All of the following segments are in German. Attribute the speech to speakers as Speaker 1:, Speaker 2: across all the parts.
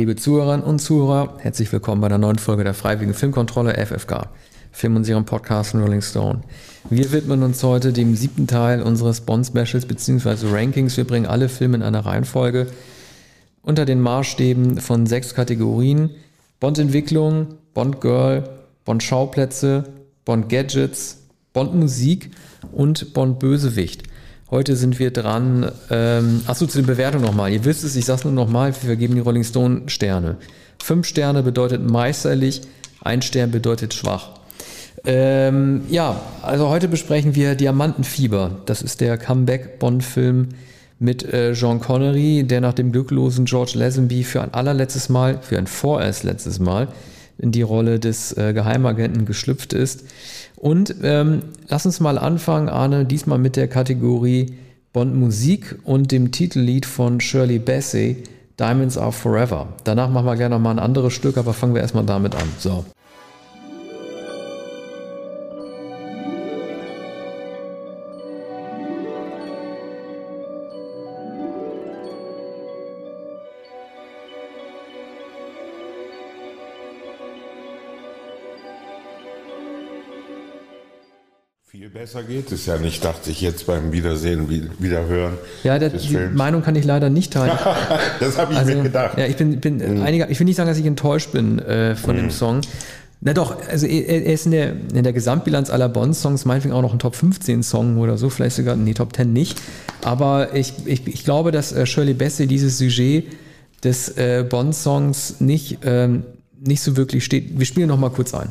Speaker 1: Liebe Zuhörerinnen und Zuhörer, herzlich willkommen bei der neuen Folge der Freiwilligen Filmkontrolle FFK, Film und Serien Podcast Rolling Stone. Wir widmen uns heute dem siebten Teil unseres Bond-Specials bzw. Rankings. Wir bringen alle Filme in einer Reihenfolge unter den Maßstäben von sechs Kategorien. Bond-Entwicklung, Bond-Girl, Bond-Schauplätze, Bond-Gadgets, Bond-Musik und Bond-Bösewicht. Heute sind wir dran. Ähm, achso, zu den Bewertungen nochmal. Ihr wisst es, ich sag's nur nochmal, wir vergeben die Rolling Stone Sterne. Fünf Sterne bedeutet meisterlich, ein Stern bedeutet schwach. Ähm, ja, also heute besprechen wir Diamantenfieber. Das ist der Comeback-Bond-Film mit äh, Sean Connery, der nach dem glücklosen George Lazenby für ein allerletztes Mal, für ein vorerst letztes Mal, in die Rolle des äh, Geheimagenten geschlüpft ist. Und ähm, lass uns mal anfangen, Arne, diesmal mit der Kategorie Bond Musik und dem Titellied von Shirley Bassey, Diamonds Are Forever. Danach machen wir gerne nochmal ein anderes Stück, aber fangen wir erstmal damit an. So.
Speaker 2: Besser geht es ja nicht, dachte ich jetzt beim Wiedersehen, Wiederhören.
Speaker 1: Ja, der, die Films. Meinung kann ich leider nicht teilen.
Speaker 2: das habe ich also, mir gedacht.
Speaker 1: Ja, ich bin, bin mhm. einiger, ich will nicht sagen, dass ich enttäuscht bin äh, von mhm. dem Song. Na doch, also er, ist in der, in der Gesamtbilanz aller Bond-Songs meinetwegen auch noch ein Top 15-Song oder so, vielleicht sogar, nee, Top 10 nicht. Aber ich, ich, ich glaube, dass äh, Shirley Bassey dieses Sujet des äh, Bond-Songs nicht, ähm, nicht so wirklich steht. Wir spielen noch mal kurz ein.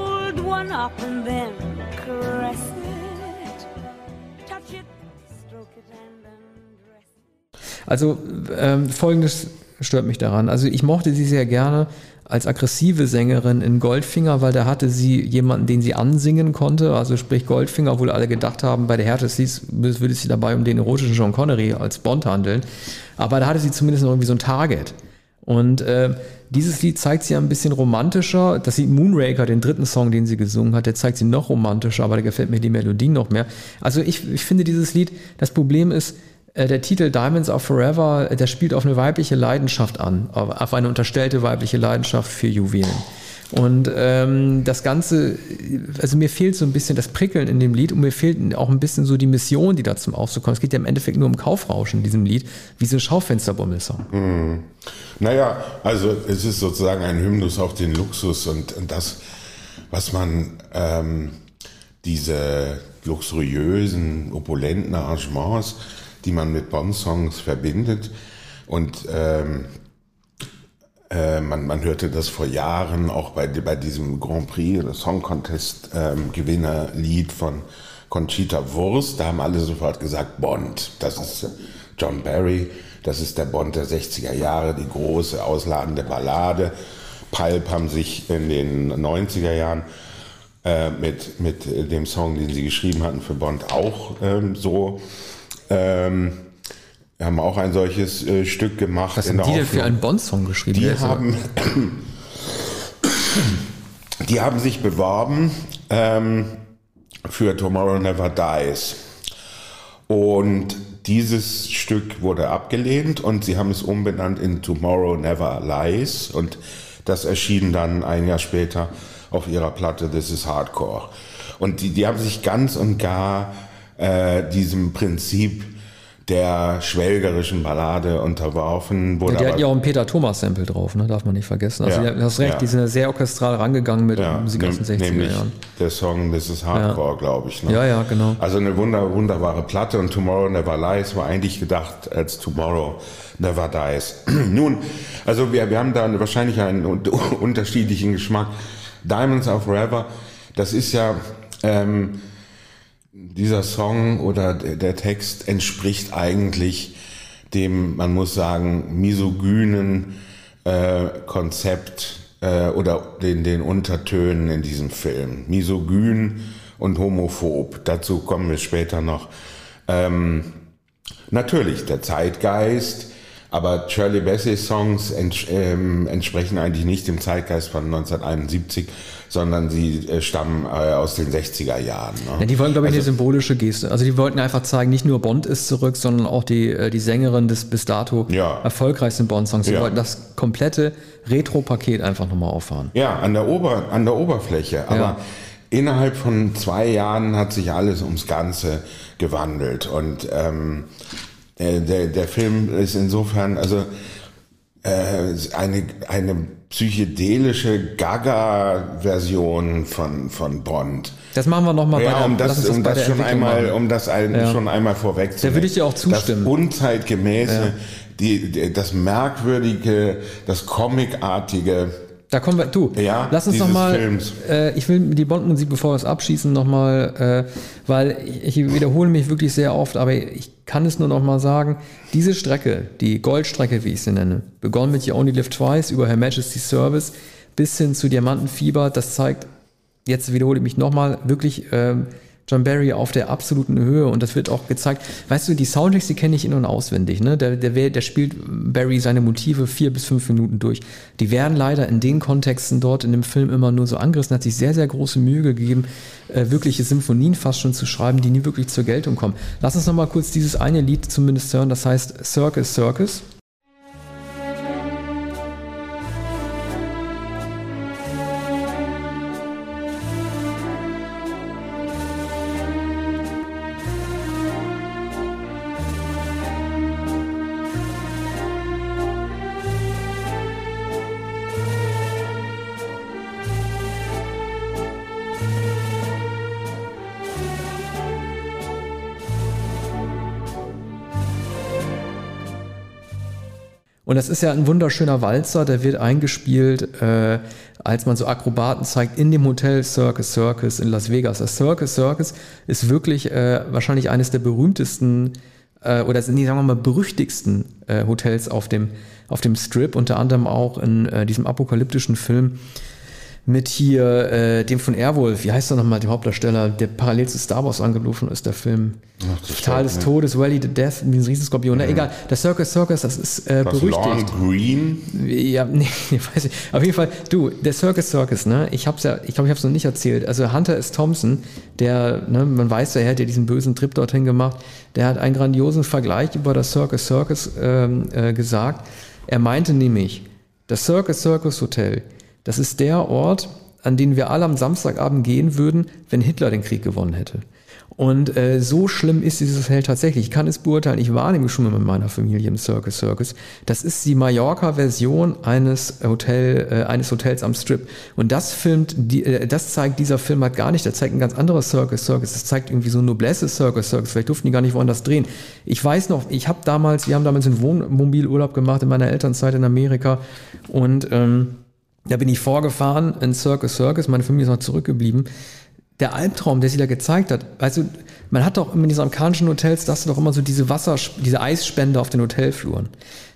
Speaker 1: One up and then caress it, touch it, stroke it and undress it. Also ähm, folgendes stört mich daran. Also ich mochte sie sehr gerne als aggressive Sängerin in Goldfinger, weil da hatte sie jemanden, den sie ansingen konnte. Also sprich Goldfinger, obwohl alle gedacht haben, bei der Härte Lieds würde es sich dabei um den erotischen John Connery als Bond handeln. Aber da hatte sie zumindest noch irgendwie so ein Target. Und äh, dieses Lied zeigt sie ein bisschen romantischer. Das Lied Moonraker, den dritten Song, den sie gesungen hat, der zeigt sie noch romantischer, aber da gefällt mir die Melodie noch mehr. Also ich, ich finde dieses Lied, das Problem ist, äh, der Titel Diamonds Are Forever, der spielt auf eine weibliche Leidenschaft an, auf eine unterstellte weibliche Leidenschaft für Juwelen. Und ähm, das Ganze, also mir fehlt so ein bisschen das Prickeln in dem Lied und mir fehlt auch ein bisschen so die Mission, die da zum Ausdruck kommt. Es geht ja im Endeffekt nur um Kaufrauschen in diesem Lied, wie so ein Schaufensterbummelsong.
Speaker 2: Hm. Naja, also es ist sozusagen ein Hymnus auf den Luxus und, und das, was man ähm, diese luxuriösen, opulenten Arrangements, die man mit Bond-Songs verbindet und ähm, äh, man, man hörte das vor Jahren auch bei, bei diesem Grand Prix oder Song Contest ähm, Gewinnerlied von Conchita Wurst. Da haben alle sofort gesagt, Bond, das ist John Barry, das ist der Bond der 60er Jahre, die große ausladende Ballade. Pulp haben sich in den 90er Jahren äh, mit, mit dem Song, den sie geschrieben hatten für Bond, auch ähm, so ähm, wir haben auch ein solches äh, Stück gemacht.
Speaker 1: Was haben die denn für einen Bond-Song geschrieben?
Speaker 2: Die haben, die haben sich beworben ähm, für Tomorrow Never Dies. Und dieses Stück wurde abgelehnt und sie haben es umbenannt in Tomorrow Never Lies. Und das erschien dann ein Jahr später auf ihrer Platte This is Hardcore. Und die, die haben sich ganz und gar äh, diesem Prinzip der schwelgerischen Ballade unterworfen.
Speaker 1: Wurde ja, die hatten ja auch ein Peter Thomas Sample drauf, ne? darf man nicht vergessen. Also ja, du hast recht, ja. die sind ja sehr orchestral rangegangen mit ja, Musik aus den 60er Jahren.
Speaker 2: Der Song This is Hardcore, ja. glaube ich.
Speaker 1: Ne? Ja, ja, genau.
Speaker 2: Also eine wunder, wunderbare Platte und Tomorrow Never Lies war eigentlich gedacht als Tomorrow Never Dies. Nun, also wir, wir haben da wahrscheinlich einen unterschiedlichen Geschmack. Diamonds of Forever, das ist ja... Ähm, dieser Song oder der Text entspricht eigentlich dem, man muss sagen, misogynen äh, Konzept äh, oder den, den Untertönen in diesem Film. Misogyn und homophob. Dazu kommen wir später noch. Ähm, natürlich, der Zeitgeist, aber Shirley Bassey Songs ents ähm, entsprechen eigentlich nicht dem Zeitgeist von 1971, sondern sie äh, stammen äh, aus den 60er Jahren. Ne?
Speaker 1: Ja, die wollten, glaube ich, also, eine symbolische Geste. Also die wollten einfach zeigen, nicht nur Bond ist zurück, sondern auch die, äh, die Sängerin des bis dato ja. erfolgreichsten Bond-Songs. Sie ja. wollten das komplette Retro-Paket einfach nochmal auffahren.
Speaker 2: Ja, an der, Ober an der Oberfläche. Aber innerhalb von zwei Jahren hat sich alles ums Ganze gewandelt. Und ähm, der, der, der Film ist insofern, also äh, eine, eine psychedelische Gaga-Version von, von Bond.
Speaker 1: Das machen wir nochmal
Speaker 2: ja, bei der, um das, um das schon einmal, um das ein, ja. schon einmal vorwegzunehmen.
Speaker 1: Da würde ich dir auch zustimmen.
Speaker 2: Das unzeitgemäße, ja. die, das merkwürdige, das comicartige,
Speaker 1: da kommen wir, du, ja, lass uns nochmal, äh, ich will die Bond-Musik, bevor wir es abschießen, nochmal, äh, weil ich, ich, wiederhole mich wirklich sehr oft, aber ich kann es nur nochmal sagen, diese Strecke, die Goldstrecke, wie ich sie nenne, begonnen mit You Only Live Twice über Her Majesty's Service bis hin zu Diamantenfieber, das zeigt, jetzt wiederhole ich mich nochmal, wirklich ähm, John Barry auf der absoluten Höhe und das wird auch gezeigt. Weißt du, die Soundtracks, die kenne ich in- und auswendig. Ne? Der, der, der spielt Barry seine Motive vier bis fünf Minuten durch. Die werden leider in den Kontexten dort in dem Film immer nur so angerissen, hat sich sehr, sehr große Mühe gegeben, äh, wirkliche Symphonien fast schon zu schreiben, die nie wirklich zur Geltung kommen. Lass uns noch mal kurz dieses eine Lied zumindest hören, das heißt Circus Circus. Und das ist ja ein wunderschöner Walzer, der wird eingespielt, äh, als man so Akrobaten zeigt in dem Hotel Circus Circus in Las Vegas. Das Circus Circus ist wirklich äh, wahrscheinlich eines der berühmtesten äh, oder nee, sagen wir mal berüchtigsten äh, Hotels auf dem, auf dem Strip, unter anderem auch in äh, diesem apokalyptischen Film mit hier äh, dem von Airwolf, wie heißt er nochmal, der Hauptdarsteller, der parallel zu Star Wars angelaufen ist, der Film. Ach, Tal des Todes, Rally the Death, wie ein Riesenskorpion. Mhm. Na egal, der Circus Circus, das ist äh, Was, berüchtigt. Long
Speaker 2: Green?
Speaker 1: Ja, nee, weiß ich. Auf jeden Fall, du, der Circus Circus, ne, ich hab's ja, ich glaube, ich hab's noch nicht erzählt. Also Hunter S. Thompson, der, ne, man weiß ja, er hat ja diesen bösen Trip dorthin gemacht, der hat einen grandiosen Vergleich über das Circus Circus ähm, äh, gesagt. Er meinte nämlich, das Circus Circus Hotel das ist der Ort, an den wir alle am Samstagabend gehen würden, wenn Hitler den Krieg gewonnen hätte. Und äh, so schlimm ist dieses Hotel tatsächlich. Ich kann es beurteilen. Ich war nämlich schon mal mit meiner Familie im Circus Circus. Das ist die Mallorca-Version eines Hotel, äh, eines Hotels am Strip. Und das filmt, die, äh, das zeigt dieser Film halt gar nicht. Der zeigt ein ganz anderes Circus Circus. Das zeigt irgendwie so ein Noblesse Circus Circus. Vielleicht durften die gar nicht woanders drehen. Ich weiß noch, ich habe damals, wir haben damals einen Wohnmobilurlaub gemacht in meiner Elternzeit in Amerika und ähm, da bin ich vorgefahren in Circus Circus, meine Familie ist noch zurückgeblieben. Der Albtraum, der sie da gezeigt hat, also man hat doch in diesen amerikanischen Hotels, da hast du doch immer so diese Wasser, diese Eisspende auf den Hotelfluren.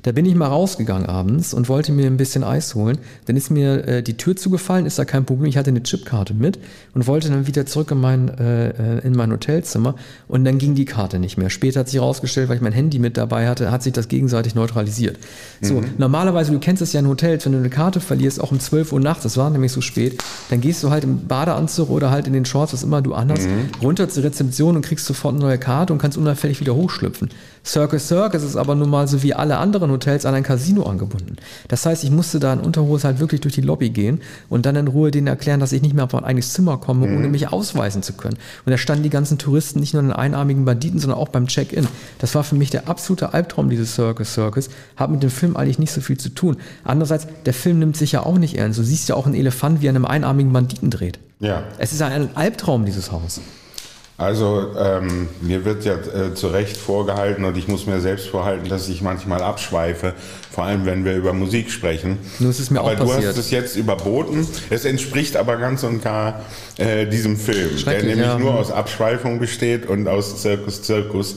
Speaker 1: Da bin ich mal rausgegangen abends und wollte mir ein bisschen Eis holen. Dann ist mir äh, die Tür zugefallen, ist da kein Problem. Ich hatte eine Chipkarte mit und wollte dann wieder zurück in mein, äh, in mein Hotelzimmer und dann ging die Karte nicht mehr. Später hat sich herausgestellt, weil ich mein Handy mit dabei hatte, hat sich das gegenseitig neutralisiert. So, mhm. normalerweise, du kennst es ja in Hotels, wenn du eine Karte verlierst, auch um 12 Uhr nachts, das war nämlich so spät, dann gehst du halt im Badeanzug oder halt in den Shorts, was immer du anhast, mhm. runter zur Rezeption und kriegst sofort eine neue Karte und kannst unauffällig wieder hochschlüpfen. Circus Circus ist aber nun mal so wie alle anderen Hotels an ein Casino angebunden. Das heißt, ich musste da in Unterhose halt wirklich durch die Lobby gehen und dann in Ruhe denen erklären, dass ich nicht mehr auf mein eigenes Zimmer komme, mhm. ohne mich ausweisen zu können. Und da standen die ganzen Touristen nicht nur in einarmigen Banditen, sondern auch beim Check-in. Das war für mich der absolute Albtraum, dieses Circus Circus. Hat mit dem Film eigentlich nicht so viel zu tun. Andererseits, der Film nimmt sich ja auch nicht ernst. Du siehst ja auch einen Elefant, wie er einem einarmigen Banditen dreht.
Speaker 2: Ja.
Speaker 1: Es ist ein Albtraum, dieses Haus.
Speaker 2: Also ähm, mir wird ja äh, zu Recht vorgehalten und ich muss mir selbst vorhalten, dass ich manchmal abschweife, vor allem wenn wir über Musik sprechen.
Speaker 1: Nur ist es mir
Speaker 2: aber
Speaker 1: auch
Speaker 2: du
Speaker 1: passiert.
Speaker 2: hast es jetzt überboten. Es entspricht aber ganz und gar äh, diesem Film, der nämlich
Speaker 1: ja.
Speaker 2: nur aus Abschweifung besteht und aus Zirkus Zirkus.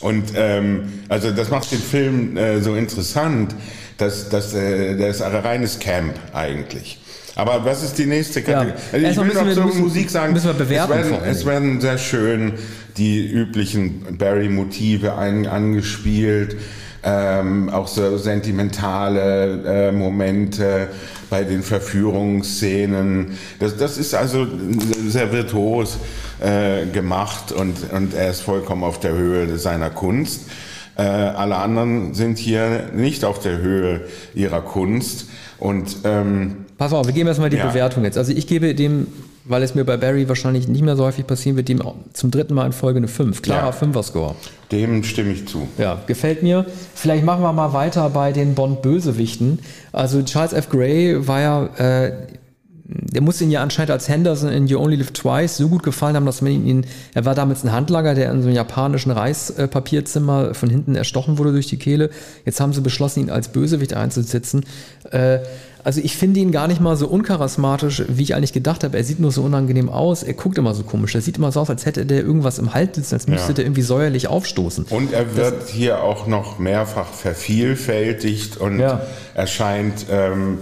Speaker 2: Und ähm, also das macht den Film äh, so interessant, dass, dass äh, der ist ein reines Camp eigentlich. Aber was ist die nächste Kategorie?
Speaker 1: Ja.
Speaker 2: Also ich
Speaker 1: Erstmal
Speaker 2: will noch
Speaker 1: wir-
Speaker 2: zur
Speaker 1: müssen-
Speaker 2: Musik sagen,
Speaker 1: müssen wir bewerten
Speaker 2: es werden, es werden sehr schön die üblichen Barry-Motive angespielt, ähm, auch so sentimentale äh, Momente bei den Verführungsszenen. Das, das ist also sehr virtuos äh, gemacht und, und er ist vollkommen auf der Höhe seiner Kunst. Äh, alle anderen sind hier nicht auf der Höhe ihrer Kunst und ähm,
Speaker 1: Pass auf, wir geben erstmal die
Speaker 2: Ja.
Speaker 1: Bewertung jetzt. Also ich gebe dem, weil es mir bei Barry wahrscheinlich nicht mehr so häufig passieren wird, dem auch zum dritten Mal in Folge eine 5. Klarer
Speaker 2: Ja.
Speaker 1: 5er-Score.
Speaker 2: dem stimme ich zu.
Speaker 1: Ja, gefällt mir. Vielleicht machen wir mal weiter bei den Bond-Bösewichten. Also Charles F. Gray war ja, äh, der muss ihn ja anscheinend als Henderson in You Only Live Twice so gut gefallen haben, dass man ihn, er war damals ein Handlanger, der in so einem japanischen Reispapierzimmer von hinten erstochen wurde durch die Kehle. Jetzt haben sie beschlossen, ihn als Bösewicht einzusetzen. Äh, also ich finde ihn gar nicht mal so uncharismatisch, wie ich eigentlich gedacht habe. Er sieht nur so unangenehm aus. Er guckt immer so komisch. Er sieht immer so aus, als hätte der irgendwas im Hals sitzen, als müsste
Speaker 2: Ja.
Speaker 1: der irgendwie säuerlich aufstoßen.
Speaker 2: Und er wird hier auch noch mehrfach vervielfältigt und
Speaker 1: Ja.
Speaker 2: erscheint ähm,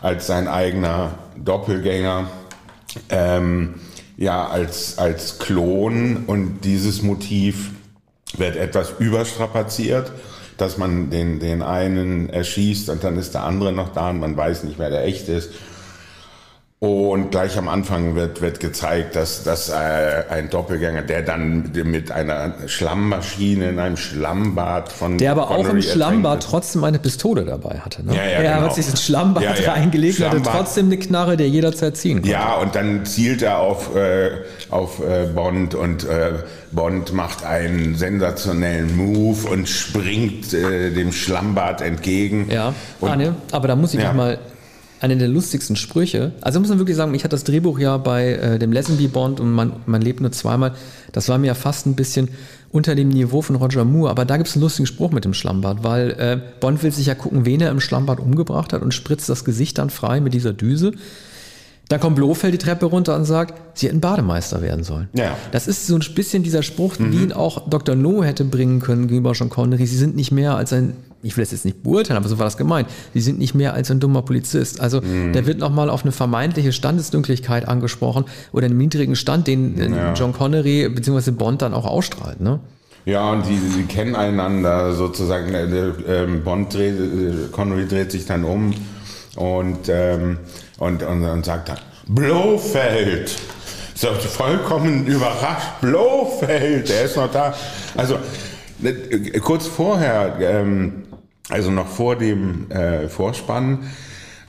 Speaker 2: als sein eigener Doppelgänger, ähm, ja, als, als Klon. Und dieses Motiv wird etwas überstrapaziert, dass man den, den einen erschießt und dann ist der andere noch da und man weiß nicht, wer der echte ist. Und gleich am Anfang wird, wird gezeigt, dass, dass äh, ein Doppelgänger, der dann mit einer Schlammmaschine in einem Schlammbad von
Speaker 1: Der aber auch im
Speaker 2: Connery
Speaker 1: Schlammbad trotzdem eine Pistole dabei hatte. Ne?
Speaker 2: Ja, ja,
Speaker 1: er
Speaker 2: genau.
Speaker 1: hat sich ins Schlammbad
Speaker 2: Ja, ja.
Speaker 1: reingelegt und hatte
Speaker 2: Schlammbad.
Speaker 1: trotzdem eine Knarre, der jederzeit ziehen konnte.
Speaker 2: Ja, und dann zielt er auf, äh, auf äh, Bond und äh, Bond macht einen sensationellen Move und springt äh, dem Schlammbad entgegen.
Speaker 1: Ja,
Speaker 2: und,
Speaker 1: Arne, aber da muss ich
Speaker 2: Ja.
Speaker 1: mal eine der lustigsten Sprüche. Also muss man wirklich sagen, ich hatte das Drehbuch ja bei äh, dem Lazenby Bond und man, man lebt nur zweimal. Das war mir ja fast ein bisschen unter dem Niveau von Roger Moore, aber da gibt es einen lustigen Spruch mit dem Schlammbad, weil äh, Bond will sich ja gucken, wen er im Schlammbad umgebracht hat und spritzt das Gesicht dann frei mit dieser Düse. Dann kommt Blofeld die Treppe runter und sagt, sie hätten Bademeister werden sollen.
Speaker 2: Ja.
Speaker 1: Das ist so ein bisschen dieser Spruch, wie ihn auch Dr. No hätte bringen können gegenüber Sean Connery. Sie sind nicht mehr als ein, ich will das jetzt nicht beurteilen, aber so war das gemeint. Sie sind nicht mehr als ein dummer Polizist. Also der wird nochmal auf eine vermeintliche Standesdünglichkeit angesprochen oder einen niedrigen Stand, den äh,
Speaker 2: Ja.
Speaker 1: John Connery bzw. Bond dann auch ausstrahlt. Ne?
Speaker 2: Ja, und die, die kennen einander sozusagen. Der, der, ähm, Bond dreht, äh, Connery dreht sich dann um und, ähm, und, und, und sagt dann, Blofeld! So vollkommen überrascht, Blofeld, der ist noch da. Also äh, kurz vorher, ähm, also noch vor dem äh, Vorspann,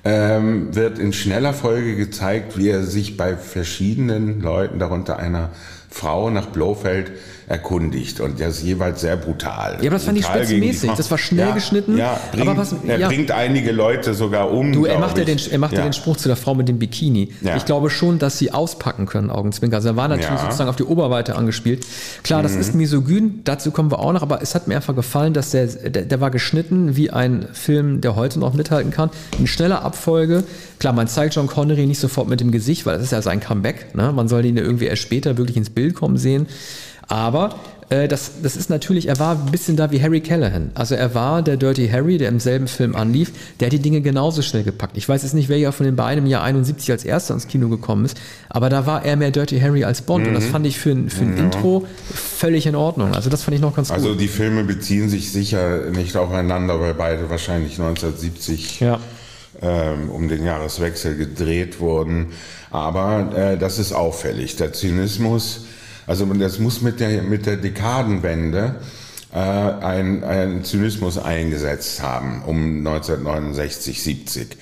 Speaker 2: ähm, wird in schneller Folge gezeigt, wie er sich bei verschiedenen Leuten, darunter einer Frau nach Blofeld, erkundigt. Und das ist jeweils sehr brutal.
Speaker 1: Ja, aber das fand ich
Speaker 2: Brutal gegen die
Speaker 1: spitzenmäßig. Das war schnell
Speaker 2: ja,
Speaker 1: geschnitten,
Speaker 2: Ja, bringt,
Speaker 1: aber was-
Speaker 2: er
Speaker 1: ja.
Speaker 2: bringt einige Leute sogar um.
Speaker 1: Du, er macht, ja den,
Speaker 2: ich.
Speaker 1: er macht ja. den Spruch zu der Frau mit dem Bikini. Ich glaube schon, dass sie auspacken können, Augenzwinker. Also er war natürlich.
Speaker 2: Mhm.
Speaker 1: sozusagen auf die Oberweite angespielt. Klar, das ist misogyn, dazu kommen wir auch noch, aber es hat mir einfach gefallen, dass der, der, der war geschnitten wie ein Film, der heute noch mithalten kann. In schneller Abfolge. Klar, man zeigt John Connery nicht sofort mit dem Gesicht, weil das ist ja sein Comeback. Ne? Man soll ihn ja irgendwie erst später wirklich ins Bild kommen sehen. Aber äh, das, das ist natürlich, er war ein bisschen da wie Harry Callahan. Also er war der Dirty Harry, der im selben Film anlief, der hat die Dinge genauso schnell gepackt. Ich weiß jetzt nicht, welcher von den beiden im Jahr 71 als erster ins Kino gekommen ist, aber da war er mehr Dirty Harry als Bond und das fand ich für ein, für ein Intro völlig in Ordnung. Also das fand ich noch ganz
Speaker 2: Also
Speaker 1: gut.
Speaker 2: die Filme beziehen sich sicher nicht aufeinander, weil beide wahrscheinlich 1970
Speaker 1: Ja.
Speaker 2: Ähm, um den Jahreswechsel gedreht wurden. Aber äh, das ist auffällig. Der Zynismus, also das muss mit der, mit der Dekadenwende äh, ein, ein Zynismus eingesetzt haben, um 1969, 70.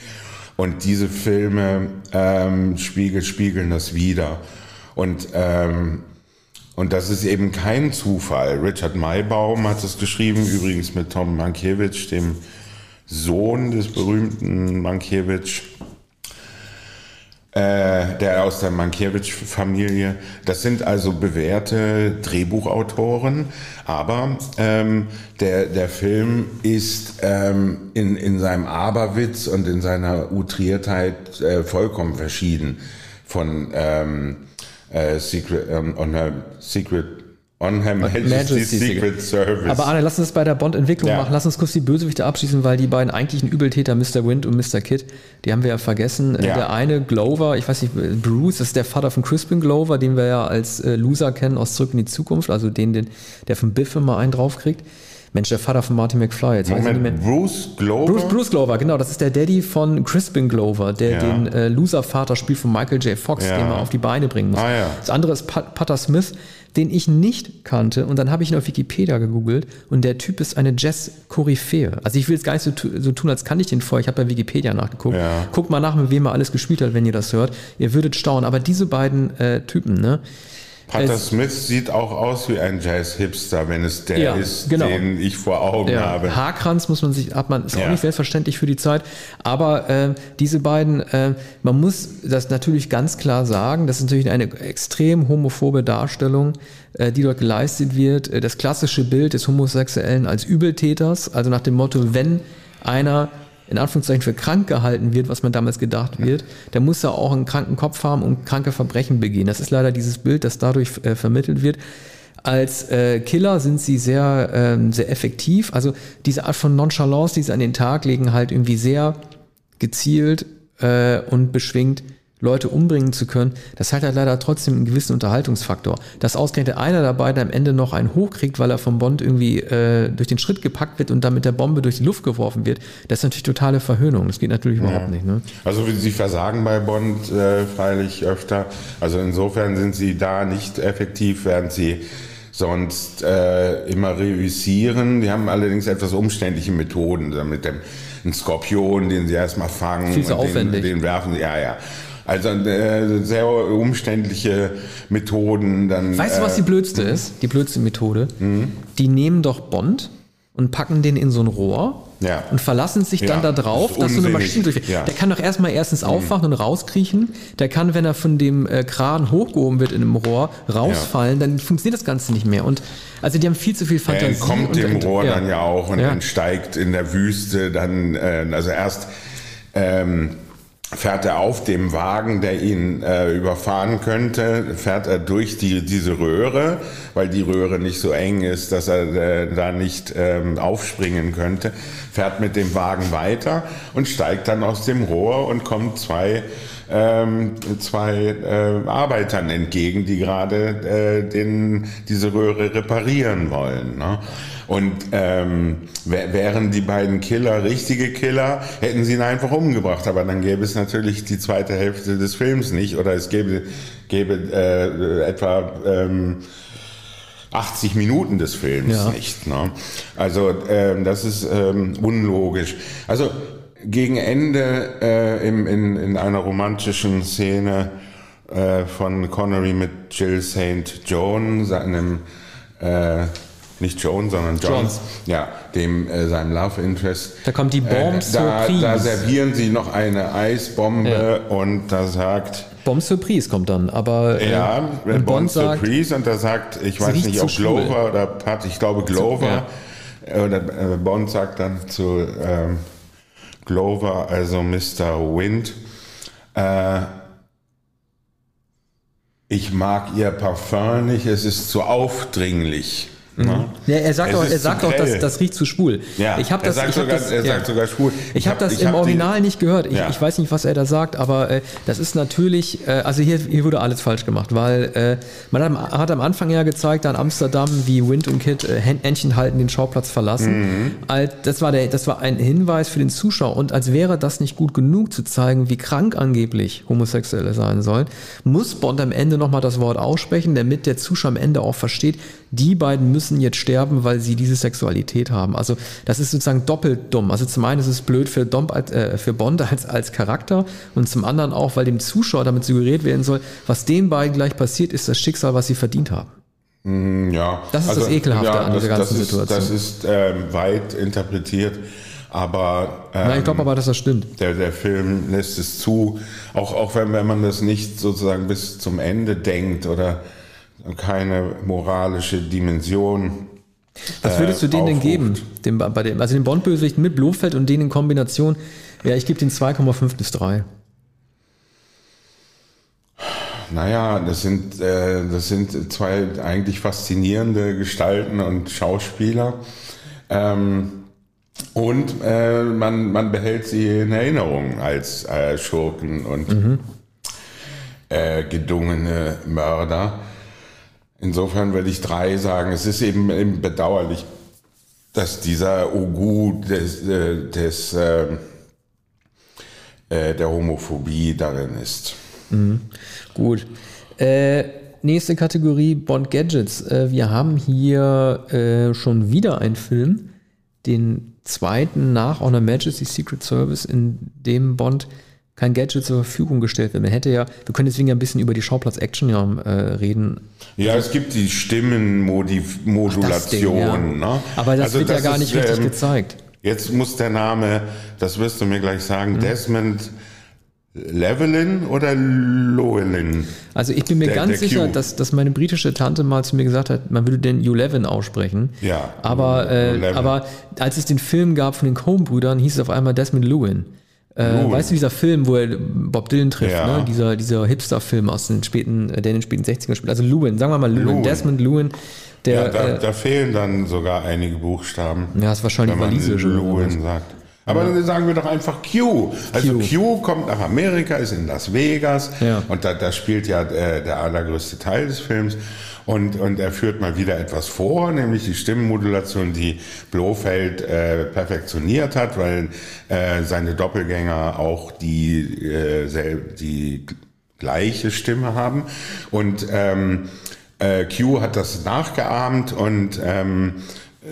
Speaker 2: Und diese Filme ähm, spiegel, spiegeln das wieder. Und ähm, und das ist eben kein Zufall. Richard Maybaum hat es geschrieben, übrigens mit Tom Mankiewicz, dem Sohn des berühmten Mankiewicz. äh, der aus der Mankiewicz-Familie. Das sind also bewährte Drehbuchautoren, aber ähm, der, der Film ist ähm, in, in seinem Aberwitz und in seiner Utriertheit äh, vollkommen verschieden von ähm, äh, Secret, ähm, Secret On Her Majesty's
Speaker 1: Majesty's
Speaker 2: Secret Service.
Speaker 1: Aber Arne, lass uns bei der Bond-Entwicklung
Speaker 2: Ja.
Speaker 1: machen. Lass uns kurz die Bösewichte abschließen, weil die beiden eigentlichen Übeltäter, Mr. Wind und Mr. Kid, die haben wir ja vergessen.
Speaker 2: Ja.
Speaker 1: Der eine, Glover, ich weiß nicht, Bruce, das ist der Vater von Crispin Glover, den wir ja als äh, Loser kennen aus Zurück in die Zukunft, also den, den der von Biff immer einen draufkriegt. Mensch, der Vater von Martin McFly, jetzt weiß ich nicht mehr.
Speaker 2: Moment, Bruce Glover?
Speaker 1: Bruce, Bruce Glover, genau, das ist der Daddy von Crispin Glover, der
Speaker 2: Ja.
Speaker 1: den äh, Loser-Vater spielt von Michael J. Fox,
Speaker 2: Ja.
Speaker 1: den man auf die Beine bringen muss.
Speaker 2: Ah, ja.
Speaker 1: Das andere ist Pat Potter Smith, den ich nicht kannte und dann habe ich ihn auf Wikipedia gegoogelt und der Typ ist eine Jazz-Koryphäe. Also ich will jetzt gar nicht so, so tun, als kannte ich den vorher, ich habe bei Wikipedia nachgeguckt.
Speaker 2: Ja.
Speaker 1: Guckt mal nach, mit wem er alles gespielt hat, wenn ihr das hört. Ihr würdet staunen, aber diese beiden äh, Typen, ne?
Speaker 2: Pater
Speaker 1: Es-
Speaker 2: Smith sieht auch aus wie ein Jazz-Hipster, wenn es der
Speaker 1: Ja,
Speaker 2: ist,
Speaker 1: genau.
Speaker 2: den ich vor Augen
Speaker 1: Ja,
Speaker 2: habe.
Speaker 1: Haarkranz muss man sich, hat man, ist auch
Speaker 2: Ja.
Speaker 1: nicht selbstverständlich für die Zeit. Aber äh, diese beiden, äh, man muss das natürlich ganz klar sagen, das ist natürlich eine extrem homophobe Darstellung, äh, die dort geleistet wird. Äh, Das klassische Bild des Homosexuellen als Übeltäters, also nach dem Motto, wenn einer in Anführungszeichen für krank gehalten wird, was man damals gedacht wird, der muss ja auch einen kranken Kopf haben und kranke Verbrechen begehen. Das ist leider dieses Bild, das dadurch äh, vermittelt wird. Als äh, Killer sind sie sehr, ähm, sehr effektiv. Also diese Art von Nonchalance, die sie an den Tag legen, halt irgendwie sehr gezielt äh, und beschwingt Leute umbringen zu können, das hat halt leider trotzdem einen gewissen Unterhaltungsfaktor. Dass ausgerechnet einer der beiden am Ende noch einen hochkriegt, weil er vom Bond irgendwie äh, durch den Schritt gepackt wird und dann mit der Bombe durch die Luft geworfen wird, das ist natürlich totale Verhöhnung. Das geht natürlich überhaupt nicht. Ne?
Speaker 2: Also sie versagen bei Bond äh, freilich öfter. Also insofern sind sie da nicht effektiv, während sie sonst äh, immer reüssieren. Die haben allerdings etwas umständliche Methoden, so mit dem einen Skorpion, den sie erstmal fangen
Speaker 1: Viel zu
Speaker 2: und den,
Speaker 1: aufwendig.
Speaker 2: den werfen sie. Ja, ja. Also äh, sehr umständliche Methoden. Dann,
Speaker 1: Weißt du, was die
Speaker 2: äh,
Speaker 1: blödste ist? Die blödste Methode? Die nehmen doch Bond und packen den in so ein Rohr
Speaker 2: Ja.
Speaker 1: und verlassen sich dann
Speaker 2: Ja,
Speaker 1: da drauf,
Speaker 2: das
Speaker 1: dass so eine. Maschine durchfährt.
Speaker 2: Ja. Mhm.
Speaker 1: Der kann doch erstmal erstens aufwachen und rauskriechen. Der kann, wenn er von dem äh, Kran hochgehoben wird in einem Rohr, rausfallen. Dann funktioniert das Ganze nicht mehr. Und also die haben viel zu viel
Speaker 2: Er
Speaker 1: Fantasie.
Speaker 2: entkommt
Speaker 1: und,
Speaker 2: dem
Speaker 1: und-
Speaker 2: Rohr dann ja auch und
Speaker 1: Ja.
Speaker 2: entsteigt in der Wüste dann, äh, also erst ähm, fährt er auf dem Wagen, der ihn äh, überfahren könnte, fährt er durch die, diese Röhre, weil die Röhre nicht so eng ist, dass er äh, da nicht ähm, aufspringen könnte, fährt mit dem Wagen weiter und steigt dann aus dem Rohr und kommt zwei ähm, zwei äh, Arbeitern entgegen, die gerade äh, den, diese Röhre reparieren wollen. Ne? Und ähm, wär, wären die beiden Killer richtige Killer, hätten sie ihn einfach umgebracht. Aber dann gäbe es natürlich die zweite Hälfte des Films nicht. Oder es gäbe, gäbe äh, etwa ähm, 80 Minuten des Films
Speaker 1: Ja.
Speaker 2: nicht. Ne? Also ähm, das ist ähm, unlogisch. Also gegen Ende äh, im, in, in einer romantischen Szene äh, von Connery mit Jill St. John, seinem äh, nicht Joan, sondern John,
Speaker 1: Johns.
Speaker 2: ja, dem äh, seinem Love Interest.
Speaker 1: Da kommt die Bombe
Speaker 2: äh, da,
Speaker 1: Surprise.
Speaker 2: da servieren sie noch eine Eisbombe und da sagt
Speaker 1: Bombe Surprise kommt dann. Aber äh,
Speaker 2: ja,
Speaker 1: und
Speaker 2: Bond, Surprise und da sagt, ich weiß nicht, ob
Speaker 1: schwul.
Speaker 2: Glover oder Pat, ich glaube Glover, äh, oder äh, Bond sagt dann zu ähm, Glover, also Mr. Wind, äh, ich mag ihr Parfum nicht, es ist zu aufdringlich. Ne?
Speaker 1: Ja, er sagt
Speaker 2: Es
Speaker 1: auch, er sagt auch, das, das riecht zu schwul.
Speaker 2: Ja,
Speaker 1: ich habe
Speaker 2: er
Speaker 1: das,
Speaker 2: sagt
Speaker 1: ich
Speaker 2: sogar-
Speaker 1: das,
Speaker 2: er
Speaker 1: ja.
Speaker 2: sagt sogar schwul.
Speaker 1: Ich
Speaker 2: Ich
Speaker 1: habe
Speaker 2: hab-
Speaker 1: das
Speaker 2: ich
Speaker 1: im
Speaker 2: hab die-
Speaker 1: Original nicht gehört. Ich,
Speaker 2: Ja.
Speaker 1: ich weiß nicht, was er da sagt, aber äh, das ist natürlich, äh, also hier, hier wurde alles falsch gemacht, weil äh, man hat, am- hat am Anfang ja gezeigt, da in Amsterdam, wie Wind und Kid äh, Hän- Händchen halten, den Schauplatz verlassen.
Speaker 2: Mhm.
Speaker 1: Das, war der, das war ein Hinweis für den Zuschauer und als wäre das nicht gut genug zu zeigen, wie krank angeblich Homosexuelle sein sollen, muss Bond am Ende nochmal das Wort aussprechen, damit der Zuschauer am Ende auch versteht, die beiden müssen jetzt sterben, weil sie diese Sexualität haben. Also das ist sozusagen doppelt dumm. Also zum einen ist es blöd für, Dom, äh, für Bond als, als Charakter und zum anderen auch, weil dem Zuschauer damit suggeriert werden soll, was den beiden gleich passiert, ist das Schicksal, was sie verdient haben.
Speaker 2: Ja. Also,
Speaker 1: Das ist das Ekelhafte an
Speaker 2: das,
Speaker 1: dieser ganzen
Speaker 2: das ist,
Speaker 1: Situation.
Speaker 2: Das ist ähm, weit interpretiert. Aber
Speaker 1: Na, ich glaube aber, dass das stimmt.
Speaker 2: der, der Film lässt es zu, auch, auch wenn, wenn man das nicht sozusagen bis zum Ende denkt oder keine moralische Dimension.
Speaker 1: Was würdest du
Speaker 2: äh,
Speaker 1: denen denn
Speaker 2: aufruft.
Speaker 1: geben? Dem, bei dem, also den Bond-Bösewicht mit Blofeld und den in Kombination. Ja, ich gebe den 2,5 bis 3.
Speaker 2: Naja, das sind, äh, das sind zwei eigentlich faszinierende Gestalten und Schauspieler. Ähm, und äh, man, man behält sie in Erinnerung als äh, Schurken und äh, gedungene Mörder. Insofern würde ich drei sagen. Es ist eben, bedauerlich, dass dieser Ogu des, äh, des äh, äh, der Homophobie darin ist.
Speaker 1: Gut. Äh, nächste Kategorie Bond Gadgets. Äh, wir haben hier äh, schon wieder einen Film, den zweiten nach Honor Majesty Secret Service, in dem Bond kein Gadget zur Verfügung gestellt wird. Man hätte ja, wir können deswegen ja ein bisschen über die Schauplatz-Action ja, äh, reden.
Speaker 2: Ja, es gibt die Stimmenmodulation.
Speaker 1: ja.
Speaker 2: ne?
Speaker 1: Aber das
Speaker 2: Also
Speaker 1: wird ja gar
Speaker 2: ist,
Speaker 1: nicht richtig
Speaker 2: ähm,
Speaker 1: gezeigt.
Speaker 2: Jetzt muss der Name, das wirst du mir gleich sagen,
Speaker 1: Mhm.
Speaker 2: Desmond Llewellyn oder Llewellyn?
Speaker 1: Also ich bin mir
Speaker 2: der-
Speaker 1: ganz
Speaker 2: der
Speaker 1: sicher, dass, dass meine britische Tante mal zu mir gesagt hat, man würde den U11 aussprechen.
Speaker 2: Ja,
Speaker 1: Aber, äh,
Speaker 2: U11.
Speaker 1: aber als es den Film gab von den Coen-Brüdern, hieß es auf einmal Desmond Lewin. Äh,
Speaker 2: Lewin.
Speaker 1: weißt du, dieser Film, wo er Bob Dylan trifft,
Speaker 2: Ja.
Speaker 1: ne? dieser, dieser Hipster-Film aus den späten, äh, der in den späten 60ern spielt. Also Lewin, sagen wir mal Lewin,
Speaker 2: Lewin.
Speaker 1: Desmond Lewin, der,
Speaker 2: Ja, da,
Speaker 1: äh,
Speaker 2: da fehlen dann sogar einige Buchstaben.
Speaker 1: ja, ist wahrscheinlich walisisch.
Speaker 2: Llewellyn sagt. Aber dann sagen wir doch einfach Q. Also
Speaker 1: Q.
Speaker 2: Q. kommt nach Amerika, ist in Las Vegas
Speaker 1: Ja.
Speaker 2: und da, da spielt ja äh, der allergrößte Teil des Films. Und, und er führt mal wieder etwas vor, nämlich die Stimmenmodulation, die Blofeld äh, perfektioniert hat, weil äh, seine Doppelgänger auch die, äh, die gleiche Stimme haben. Und ähm, äh, Q hat das nachgeahmt und ähm,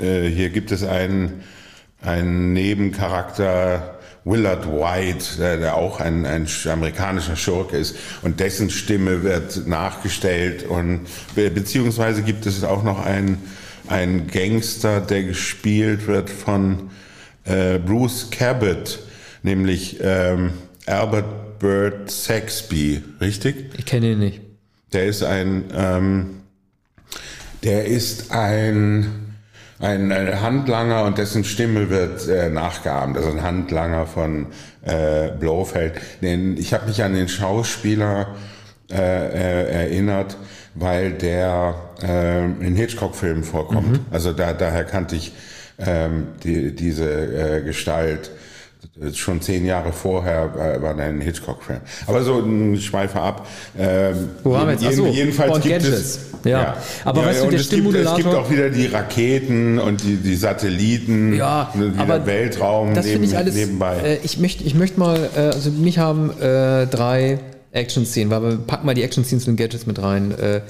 Speaker 2: äh, hier gibt es einen, einen Nebencharakter, Willard White, der, der auch ein, ein sch- amerikanischer Schurke ist und dessen Stimme wird nachgestellt und be beziehungsweise gibt es auch noch einen, einen Gangster, der gespielt wird von äh, Bruce Cabot, nämlich ähm, Albert Bird Saxby, richtig?
Speaker 1: Ich kenne ihn nicht.
Speaker 2: Der ist ein, ähm, der ist ein, ein, ein Handlanger und dessen Stimme wird äh, nachgeahmt. Also ein Handlanger von äh, Blofeld. Den, ich habe mich an den Schauspieler äh, äh, erinnert, weil der äh, in Hitchcock-Filmen vorkommt. Also da, daher kannte ich ähm, die, diese äh, Gestalt schon zehn Jahre vorher äh, war ein Hitchcock-Film. Aber so ein Schweife ab. Ähm,
Speaker 1: Wo waren wir jetzt? Ach so,
Speaker 2: jedenfalls gibt
Speaker 1: Gadgets.
Speaker 2: es.
Speaker 1: Ja. Aber weißt du, der
Speaker 2: es gibt, es gibt auch wieder die Raketen und die, die Satelliten,
Speaker 1: Ja,
Speaker 2: wieder
Speaker 1: aber
Speaker 2: Weltraum
Speaker 1: das
Speaker 2: neben,
Speaker 1: ich alles.
Speaker 2: nebenbei.
Speaker 1: Äh, ich möchte ich möcht mal, äh, also mich haben äh, drei Action-Szenen, weil wir packen mal die Action-Szenen zu den Gadgets mit rein, äh,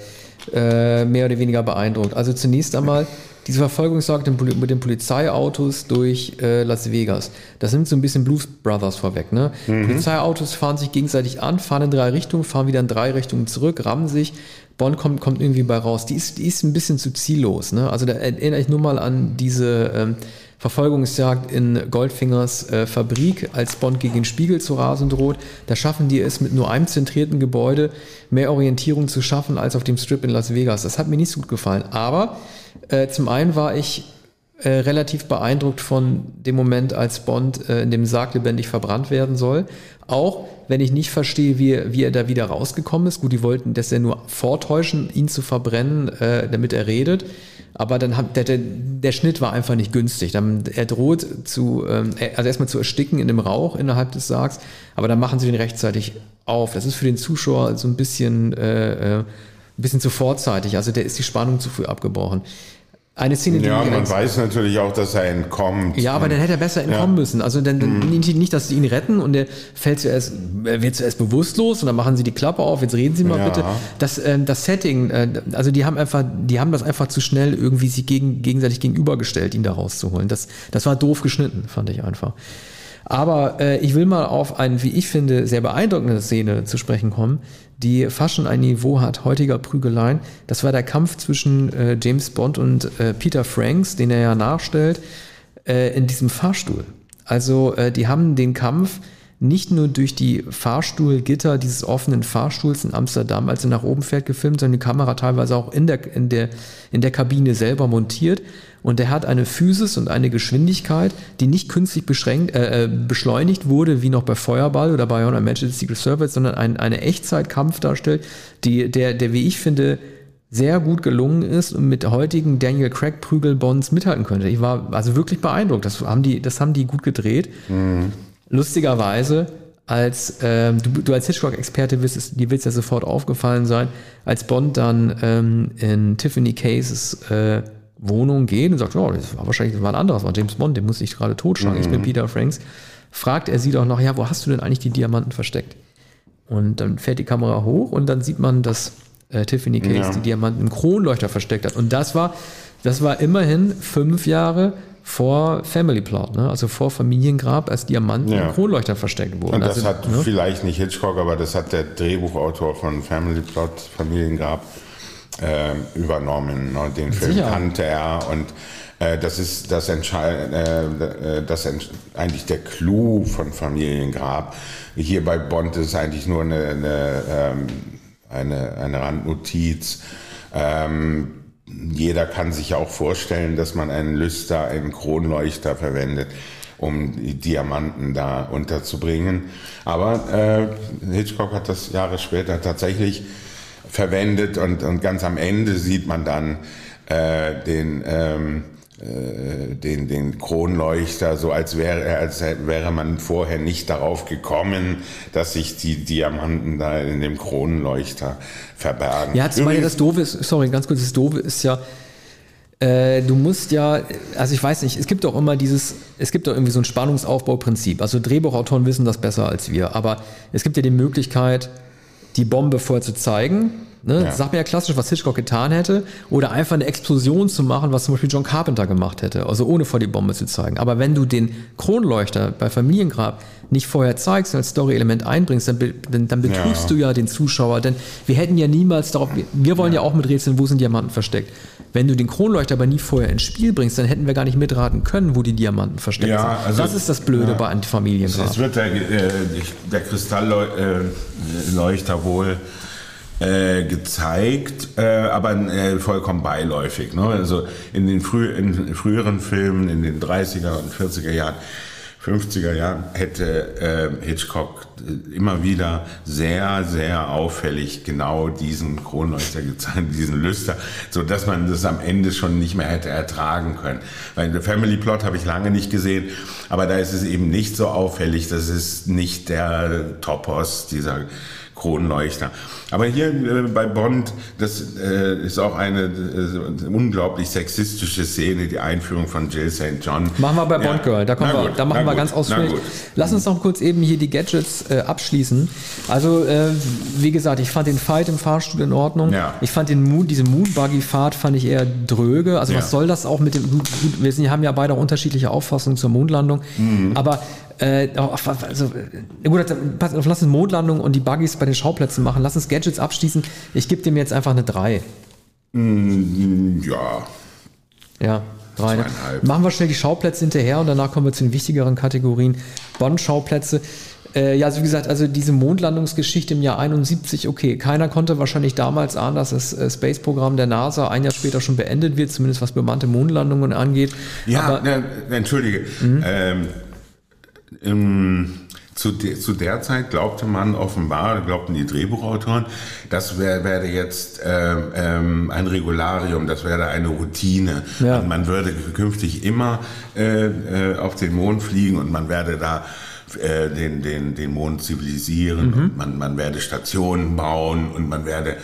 Speaker 1: äh, mehr oder weniger beeindruckt. Also zunächst einmal diese Verfolgungsjagd mit den- Polizeiautos durch äh, Las Vegas. Das nimmt so ein bisschen Blues Brothers vorweg. Ne? Polizeiautos fahren sich gegenseitig an, fahren in drei Richtungen, fahren wieder in drei Richtungen zurück, rammen sich. Bond kommt, kommt irgendwie bei raus. Die ist, die ist ein bisschen zu ziellos. Ne? Also da erinnere ich nur mal an diese ähm, Verfolgungsjagd in Goldfingers äh, Fabrik, als Bond gegen den Spiegel zu rasen droht. Da schaffen die es mit nur einem zentrierten Gebäude mehr Orientierung zu schaffen als auf dem Strip in Las Vegas. Das hat mir nicht so gut gefallen. Aber äh, zum einen war ich äh, relativ beeindruckt von dem Moment, als Bond äh, in dem Sarg lebendig verbrannt werden soll. Auch wenn ich nicht verstehe, wie, wie er da wieder rausgekommen ist. Gut, die wollten das ja nur vortäuschen, ihn zu verbrennen, äh, damit er redet. Aber dann hat der, der, der Schnitt war einfach nicht günstig. Dann, er droht zu, ähm, also erstmal zu ersticken in dem Rauch innerhalb des Sargs, aber dann machen sie den rechtzeitig auf. Das ist für den Zuschauer so ein bisschen, äh, äh, ein bisschen zu vorzeitig. Also der ist die Spannung zu früh abgebrochen. Eine Szene, die
Speaker 2: ja, man
Speaker 1: eins-
Speaker 2: weiß natürlich auch, dass er entkommt.
Speaker 1: ja, aber dann hätte er besser entkommen müssen. Also dann, dann nicht, nicht, dass sie ihn retten und der fällt zuerst, er wird zuerst bewusstlos und dann machen sie die Klappe auf, jetzt reden Sie mal
Speaker 2: Ja.
Speaker 1: bitte. Das, ähm, das Setting, äh, also die haben einfach, die haben das einfach zu schnell irgendwie sich gegen, gegenseitig gegenübergestellt, ihn da rauszuholen. Das, das war doof geschnitten, fand ich einfach. Aber äh, ich will mal auf eine, wie ich finde, sehr beeindruckende Szene zu sprechen kommen, die fast schon ein Niveau hat heutiger Prügeleien. Das war der Kampf zwischen äh, James Bond und äh, Peter Franks, den er ja nachstellt, äh, in diesem Fahrstuhl. Also äh, die haben den Kampf nicht nur durch die Fahrstuhlgitter dieses offenen Fahrstuhls in Amsterdam, als er nach oben fährt, gefilmt, sondern die Kamera teilweise auch in der, in der, in der Kabine selber montiert. Und er hat eine Physis und eine Geschwindigkeit, die nicht künstlich beschränkt, äh, äh beschleunigt wurde, wie noch bei Feuerball oder bei Honor Magic Secret Service, sondern ein, eine Echtzeitkampf darstellt, die, der, der, wie ich finde, sehr gut gelungen ist und mit heutigen Daniel Craig Prügelbonds mithalten könnte. Ich war also wirklich beeindruckt. Das haben die, das haben die gut gedreht. Mhm. Lustigerweise, als ähm, du, du, als Hitchcock-Experte wirst, dir wird es ja sofort aufgefallen sein, als Bond dann ähm, in Tiffany Cases äh, Wohnung geht und sagt, oh, das war wahrscheinlich das war ein anderes, war James Bond, den muss ich gerade totschlagen, mhm. ich bin mhm. Peter Franks, fragt er sie doch noch, ja, wo hast du denn eigentlich die Diamanten versteckt? Und dann fährt die Kamera hoch und dann sieht man, dass äh, Tiffany Case ja. die Diamanten im Kronleuchter versteckt hat. Und das war, das war immerhin fünf Jahre vor Family Plot, ne? also vor Familiengrab, als Diamanten ja. im Kronleuchter versteckt wurden.
Speaker 2: Und das
Speaker 1: also,
Speaker 2: hat ne? vielleicht nicht Hitchcock, aber das hat der Drehbuchautor von Family Plot, Familiengrab, äh, übernommen. Ne? Den Film Sicher. kannte er und äh, das ist das, Entscheid äh, das eigentlich der Clou von Familiengrab. Hier bei Bond ist eigentlich nur eine, eine ähm, eine, eine Randnotiz. Ähm, jeder kann sich auch vorstellen, dass man einen Lüster, einen Kronleuchter verwendet, um die Diamanten da unterzubringen. Aber äh, Hitchcock hat das Jahre später tatsächlich verwendet und, und ganz am Ende sieht man dann äh, den ähm, äh, den, den Kronleuchter, so als wäre, als wäre man vorher nicht darauf gekommen, dass sich die Diamanten da in dem Kronleuchter verbergen.
Speaker 1: Ja, zumal das Doofe ist, sorry, ganz kurz, das Doofe ist ja, äh, du musst ja, also ich weiß nicht, es gibt doch immer dieses, es gibt doch irgendwie so ein Spannungsaufbauprinzip. Also Drehbuchautoren wissen das besser als wir, aber es gibt ja die Möglichkeit, die Bombe vorher zu zeigen Ne? Ja. Sag mir ja klassisch, was Hitchcock getan hätte. Oder einfach eine Explosion zu machen, was zum Beispiel John Carpenter gemacht hätte. Also ohne vor die Bombe zu zeigen. Aber wenn du den Kronleuchter bei Familiengrab nicht vorher zeigst und als Story-Element einbringst, dann, dann, dann betrügst ja. du ja den Zuschauer. Denn wir hätten ja niemals darauf, wir wollen ja, ja auch mit Rätseln, wo sind Diamanten versteckt. Wenn du den Kronleuchter aber nie vorher ins Spiel bringst, dann hätten wir gar nicht mitraten können, wo die Diamanten versteckt ja, sind. Also, das ist das Blöde ja, bei Familiengrab.
Speaker 2: Es wird der, äh, der Kristallleuchter wohl äh, gezeigt, äh, aber äh, vollkommen beiläufig. Ne? Also in den früh, in früheren Filmen, in den 30er und 40er Jahren, 50er Jahren hätte äh, Hitchcock immer wieder sehr, sehr auffällig genau diesen Kronleuchter gezeigt, diesen Lüster, so dass man das am Ende schon nicht mehr hätte ertragen können. Weil The Family Plot habe ich lange nicht gesehen, aber da ist es eben nicht so auffällig, das ist nicht der Topos dieser Kronleuchter. Aber hier äh, bei Bond, das äh, ist auch eine äh, unglaublich sexistische Szene, die Einführung von Jill St. John.
Speaker 1: Machen wir bei Bond Girl, da, kommen wir, da machen wir gut, ganz ausführlich. Lass uns noch kurz eben hier die Gadgets abschließen. Also, wie gesagt, ich fand den Fight im Fahrstuhl in Ordnung. Ja. Ich fand den Moon, diese Moonbuggy-Fahrt fand ich eher dröge. Also, ja. was soll das auch mit dem, gut, wir sind, haben ja beide auch unterschiedliche Auffassungen zur Mondlandung. Mhm. Aber äh, also, gut, pass auf, lass uns Mondlandung und die Buggies bei den Schauplätzen machen. Lass uns Gadgets abschließen. Ich gebe dem jetzt einfach eine 3.
Speaker 2: Mm, ja.
Speaker 1: Ja, 3. Machen wir schnell die Schauplätze hinterher und danach kommen wir zu den wichtigeren Kategorien. Bonn-Schauplätze. Äh, ja, also wie gesagt, also diese Mondlandungsgeschichte im Jahr 71, okay, keiner konnte wahrscheinlich damals ahnen, dass das äh, Space-Programm der NASA ein Jahr später schon beendet wird, zumindest was bemannte Mondlandungen angeht.
Speaker 2: Ja, Aber, ne, entschuldige. Mhm. Ähm, im, zu, de, zu der Zeit glaubte man offenbar, glaubten die Drehbuchautoren, das wär, werde jetzt äh, ähm, ein Regularium, das werde eine Routine. Ja. Und man würde künftig immer äh, äh, auf den Mond fliegen und man werde da äh, den, den, den Mond zivilisieren, mhm. man, man werde Stationen bauen und man werde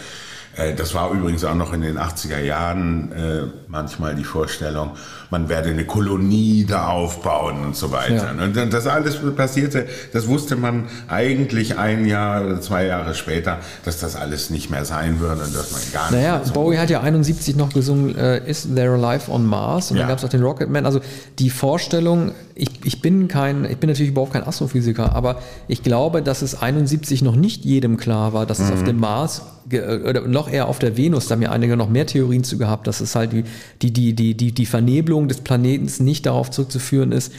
Speaker 2: das war übrigens auch noch in den 80er Jahren äh, manchmal die Vorstellung, man werde eine Kolonie da aufbauen und so weiter. Ja. Und das alles passierte, das wusste man eigentlich ein Jahr oder zwei Jahre später, dass das alles nicht mehr sein würde und dass man gar nicht
Speaker 1: Naja, Bowie hat ja 71 noch gesungen, äh, Is There a Life on Mars? Und ja. dann gab es auch den Rocketman. Also die Vorstellung, ich, ich bin kein, ich bin natürlich überhaupt kein Astrophysiker, aber ich glaube, dass es 71 noch nicht jedem klar war, dass es auf mhm. dem Mars oder noch eher auf der Venus, da haben ja einige noch mehr Theorien zu gehabt, dass es halt die, die, die, die, die, Vernebelung des Planeten nicht darauf zurückzuführen ist,